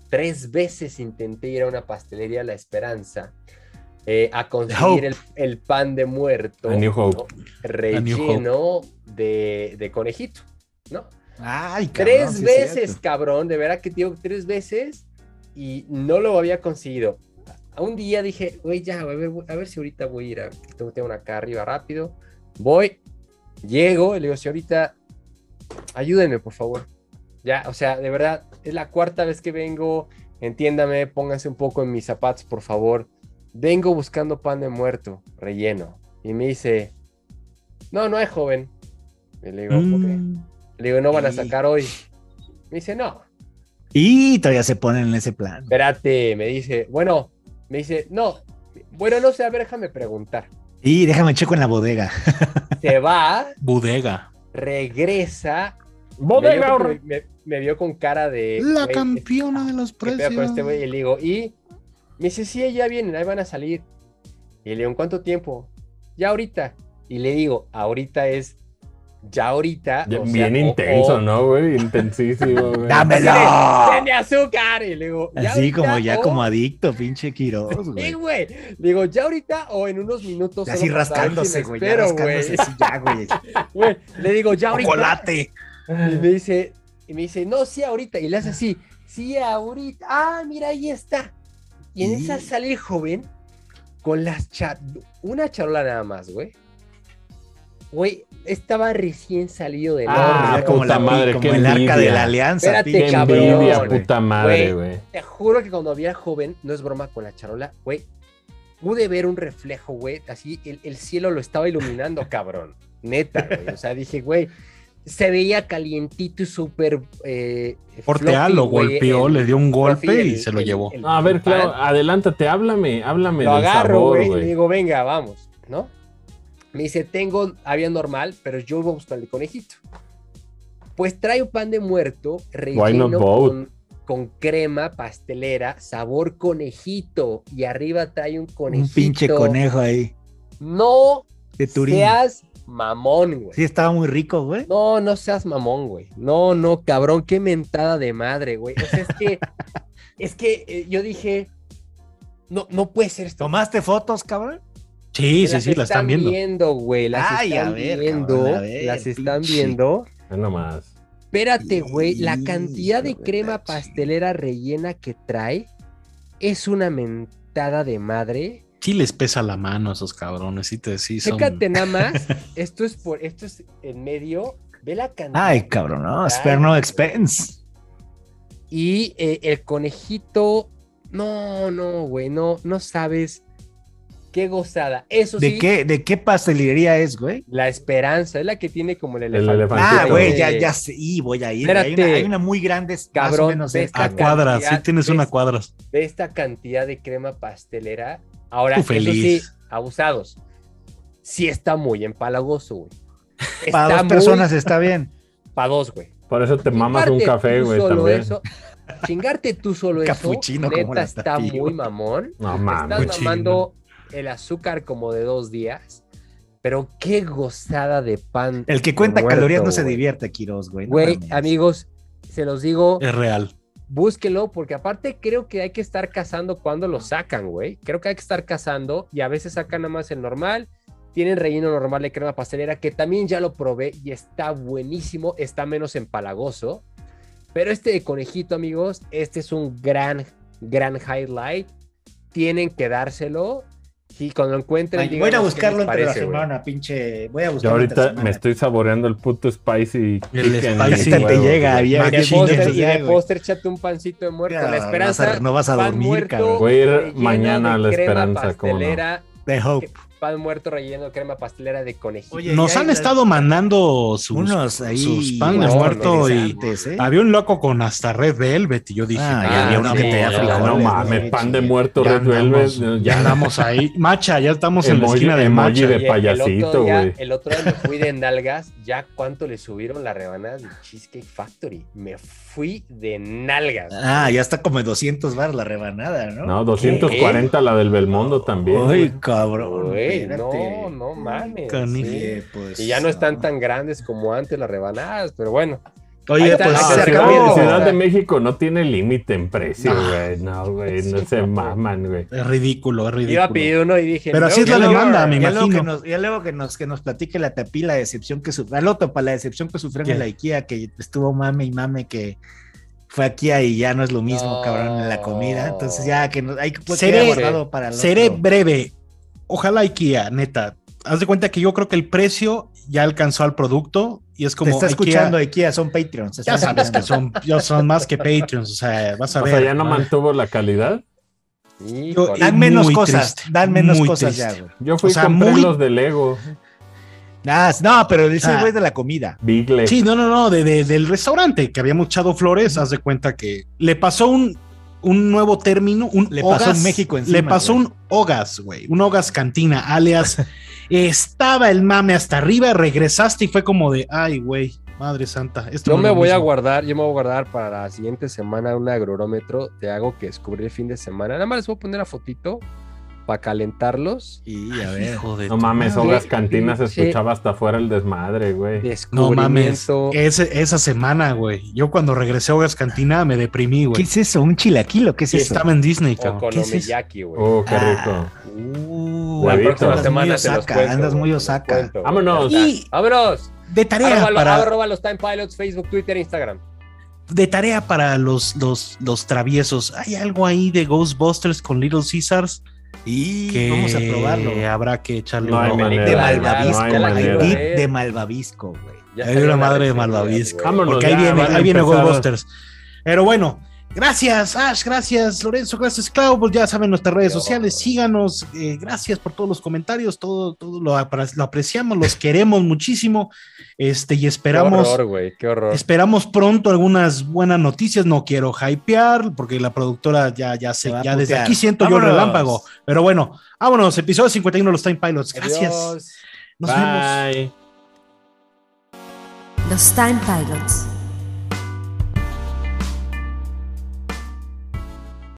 Tres veces intenté ir a una pastelería La Esperanza eh, a conseguir el, el pan de muerto. A New Hope. ¿no? Relleno de, de conejito, ¿no? Ay, cabrón, Tres veces, cabrón, de verdad que tío, tres veces y no lo había conseguido. A un día dije, güey, ya, a ver, a ver si ahorita voy a ir a, tengo, tengo una acá arriba rápido. Voy, llego, y le digo, si ahorita, ayúdenme, por favor. Ya, o sea, de verdad, es la cuarta vez que vengo, entiéndame, pónganse un poco en mis zapatos, por favor. Vengo buscando pan de muerto, relleno. Y me dice, no, no hay joven. Y le digo, "Ok". Le digo, no van a sacar hoy. Me dice, no, Y todavía se ponen en ese plan. espérate, me dice, bueno, me dice, no, bueno, no sé, a ver, déjame preguntar. Y déjame checo en la bodega. Se va, bodega. regresa. Bodega, me, vio, con- me- me vio con cara de. La campeona de los ¿qué pedo precios. con este güey? Y le digo, y me dice, sí, ya vienen, ahí van a salir. Y le digo, ¿en cuánto tiempo? Ya ahorita. Y le digo, ahorita es, ya ahorita. Ya- o sea, Bien intenso, ¿no, güey? Intensísimo, güey. ¡Dámelo! ¡Tiene azúcar! Y le digo, "Ya Así como ya o- como adicto, pinche Quiroz, Sí, güey. güey. Digo, ya ahorita o en unos minutos. Así si rascándose, güey. Ya espero, rascándose así ya, güey. Güey, Le digo, ya ahorita. Chocolate. Y me dice, y me dice, no, sí, ahorita. Y le hace así, sí, ahorita. Ah, mira, ahí está. Y en Y- esa sale el joven con las cha una charola nada más, güey. Güey, estaba recién salido del Ah, horno. como puta la, madre, como el arca de la alianza. Espérate, Qué cabrón, envidia, puta madre, Güey. Te juro que cuando al joven, no es broma con la charola, güey, pude ver un reflejo, güey, así el, el cielo lo estaba iluminando, cabrón. Neta, güey. O sea, dije, güey, se veía calientito y súper. Eh, Portea lo golpeó, el- le dio un golpe y se lo el- llevó. a ver, claro, adelántate, háblame, háblame Lo del agarro, sabor, güey, y digo, venga, vamos, ¿no? Me dice, tengo, había normal, pero yo voy a buscar el conejito. Pues trae un pan de muerto relleno con, con crema pastelera, sabor conejito, y arriba trae un conejito. Un pinche conejo ahí. No De Turín. seas mamón, güey. Sí, estaba muy rico, güey. No, no seas mamón, güey. No, no, cabrón, qué mentada de madre, güey. O sea, es que, es que eh, yo dije, no, no puede ser esto. ¿Tomaste fotos, cabrón? Sí, sí, sí, la están viendo. güey. Las Ay, a están ver, viendo. cabrón, a ver, las están pinche. viendo. Nomás. Espérate, güey. La cantidad de crema pastelera rellena que trae es una mentada de madre. Sí les pesa la mano a esos cabrones, sí te sí son. Chécate nada más. Esto es por, esto es en medio. Ve la cantidad. Ay, cabrón, no. Spare no expense. Y eh, el conejito. No, no, güey. No, no sabes. Qué gozada. Eso ¿De sí. qué, ¿De qué pastelería es, güey? La esperanza es la que tiene como el El elefante. elefantito. Ah, güey, ya, Eh, ya sé. Y voy a ir. Hay una, hay una muy grande, más o Cabrón, menos ves esta, A cuadras, sí tienes una cuadras. de esta cantidad de crema pastelera. Ahora, Tú eso feliz. sí, abusados. Sí está muy empalagoso, güey. Para dos personas está bien. Para dos, güey. Por eso te mamas un café, güey, también. eso. chingarte tú solo eso, Capuchino como neta la está muy mamón. No mames. estás mamando el azúcar como de dos días, pero qué gozada de pan. El que cuenta muerto, calorías no se divierte, Quiroz, güey. no Güey, mames. amigos, se los digo, Es real. búsquelo, porque aparte creo que hay que estar cazando cuando lo sacan, güey. Creo que hay que estar cazando y a veces sacan nada más el normal. Tienen relleno normal de crema pastelera, que también ya lo probé y está buenísimo, está menos empalagoso. Pero este de conejito, amigos, este es un gran, gran highlight. Tienen que dárselo. Y cuando lo encuentren, Ay, voy a buscarlo entre la parece, güey. semana, pinche. Voy a Yo buscarlo entre la ahorita semana. me estoy saboreando el puto spicy. El chicken spicy. te llega, Y de póster, échate un pancito de muerto. Ya, la esperanza. vas a- no vas a dormir, muerto, cabrón. Voy a ir mañana a la esperanza, ¿cómo no? The Hope. Pan muerto relleno de crema pastelera de conejito. Oye, Nos han estado mandando sus, Unos ahí. sus pan de no, muerto y ¿eh? había un loco con hasta Red Velvet y yo dije, Ah, "Ah, ya había una uno que te da mierda". frijoles, No mames, pan de muerto, Ya Red Velvet. andamos, Ya ya andamos ahí. Macha, ya estamos en la esquina de Macha. de payasito, el otro día- güey. El otro día me fui de nalgas, ya cuánto le subieron las rebanadas de Cheesecake Factory. Me fui de nalgas. Ah, ya está como en 200 bar la rebanada, ¿no? No, 240 la del Belmondo también. Uy, güey. cabrón. Güey, no, no mames. Sí. Pues, Y ya no están no. tan grandes como antes las rebanadas, pero bueno. Oye, pues No, se Ciudad, de México no tiene límite en precio, No. güey. No, güey, no Sí, se no. maman, güey. Es ridículo, es ridículo. Iba a pedir uno y dije. Pero así es la demanda, me Ya luego, que imagino. nos, ya luego que nos, que nos platique la tapí la decepción que sufrió, al otro para la decepción que sufrió en la IKEA, que estuvo mame y mame que fue aquí y ya no es lo mismo, No. cabrón, en la comida. Entonces ya que nos, hay que pues, Seré- para el Seré otro. breve. Ojalá IKEA, neta. Haz de cuenta que yo creo que el precio ya alcanzó al producto y es Te como está IKEA- escuchando IKEA, son Patreons. Ya sabes que son, ya son más que Patreons, o sea, vas a O ver. sea, ya no mantuvo la calidad. Dan Muy menos cosas, triste, dan menos muy cosas triste. ya, güey. Yo fui O sea, y compré muy- los de Lego. Ah, no, pero ese Ah. güey de la comida. Big Leg. Sí, no, no, no, de, de- del restaurante que habíamos echado flores, haz de cuenta que le pasó un, un nuevo término, un Le pasó hogas, un México encima, Le pasó un hogas, güey, un hogas cantina, alias estaba el mame hasta arriba, regresaste y fue como de, ay, güey, madre santa. Esto Yo no me voy a mismo". guardar, yo me voy a guardar para la siguiente semana un agrómetro de algo que descubrí el fin de semana. Nada más les voy a poner la fotito para calentarlos. Y a ver. Hijo de No mames. Hogas Cantinas se escuchaba hasta afuera el desmadre, güey. No mames, ese- esa semana, güey. Yo cuando regresé a Hogas Cantina me deprimí, ¿Qué güey. es eso? ¿Un chilaquilo? ¿Qué es eso? estaba en Disney, cabrón. ¿Qué? Okonomiyaki, güey. Oh, qué Ah. rico. Uh, La andas próxima muy semana te los Osaka, cuento, andas muy Osaka. Vámonos. ¡Vámonos! de tarea Arroba, para... arroba los Time Pilots, Facebook, Twitter, Instagram. de tarea para los, los, los traviesos. ¿Hay algo ahí de Ghostbusters con Little Caesars? Y Que vamos a probarlo. habrá que echarle No manera. De malvavisco. no hay hay manera. de malvavisco, güey. Hay una madre de malvavisco. Vámonos. Porque ahí ya, viene, van a ahí viene. Ghostbusters. Pero bueno, gracias Ash, gracias Lorenzo, gracias Clau. Pues ya saben nuestras redes Qué sociales, síganos. eh, gracias por todos los comentarios, todo, todo lo, apre- lo apreciamos, los queremos muchísimo. Este, y Qué esperamos. horror, güey, qué horror. Esperamos pronto algunas buenas noticias. No quiero hypear porque la productora ya, ya sé, Se ya desde aquí siento yo el relámpago. Pero bueno, vámonos. Episodio 51 de los Time Pilots. Gracias. Adiós. Nos vemos. Los Time Pilots.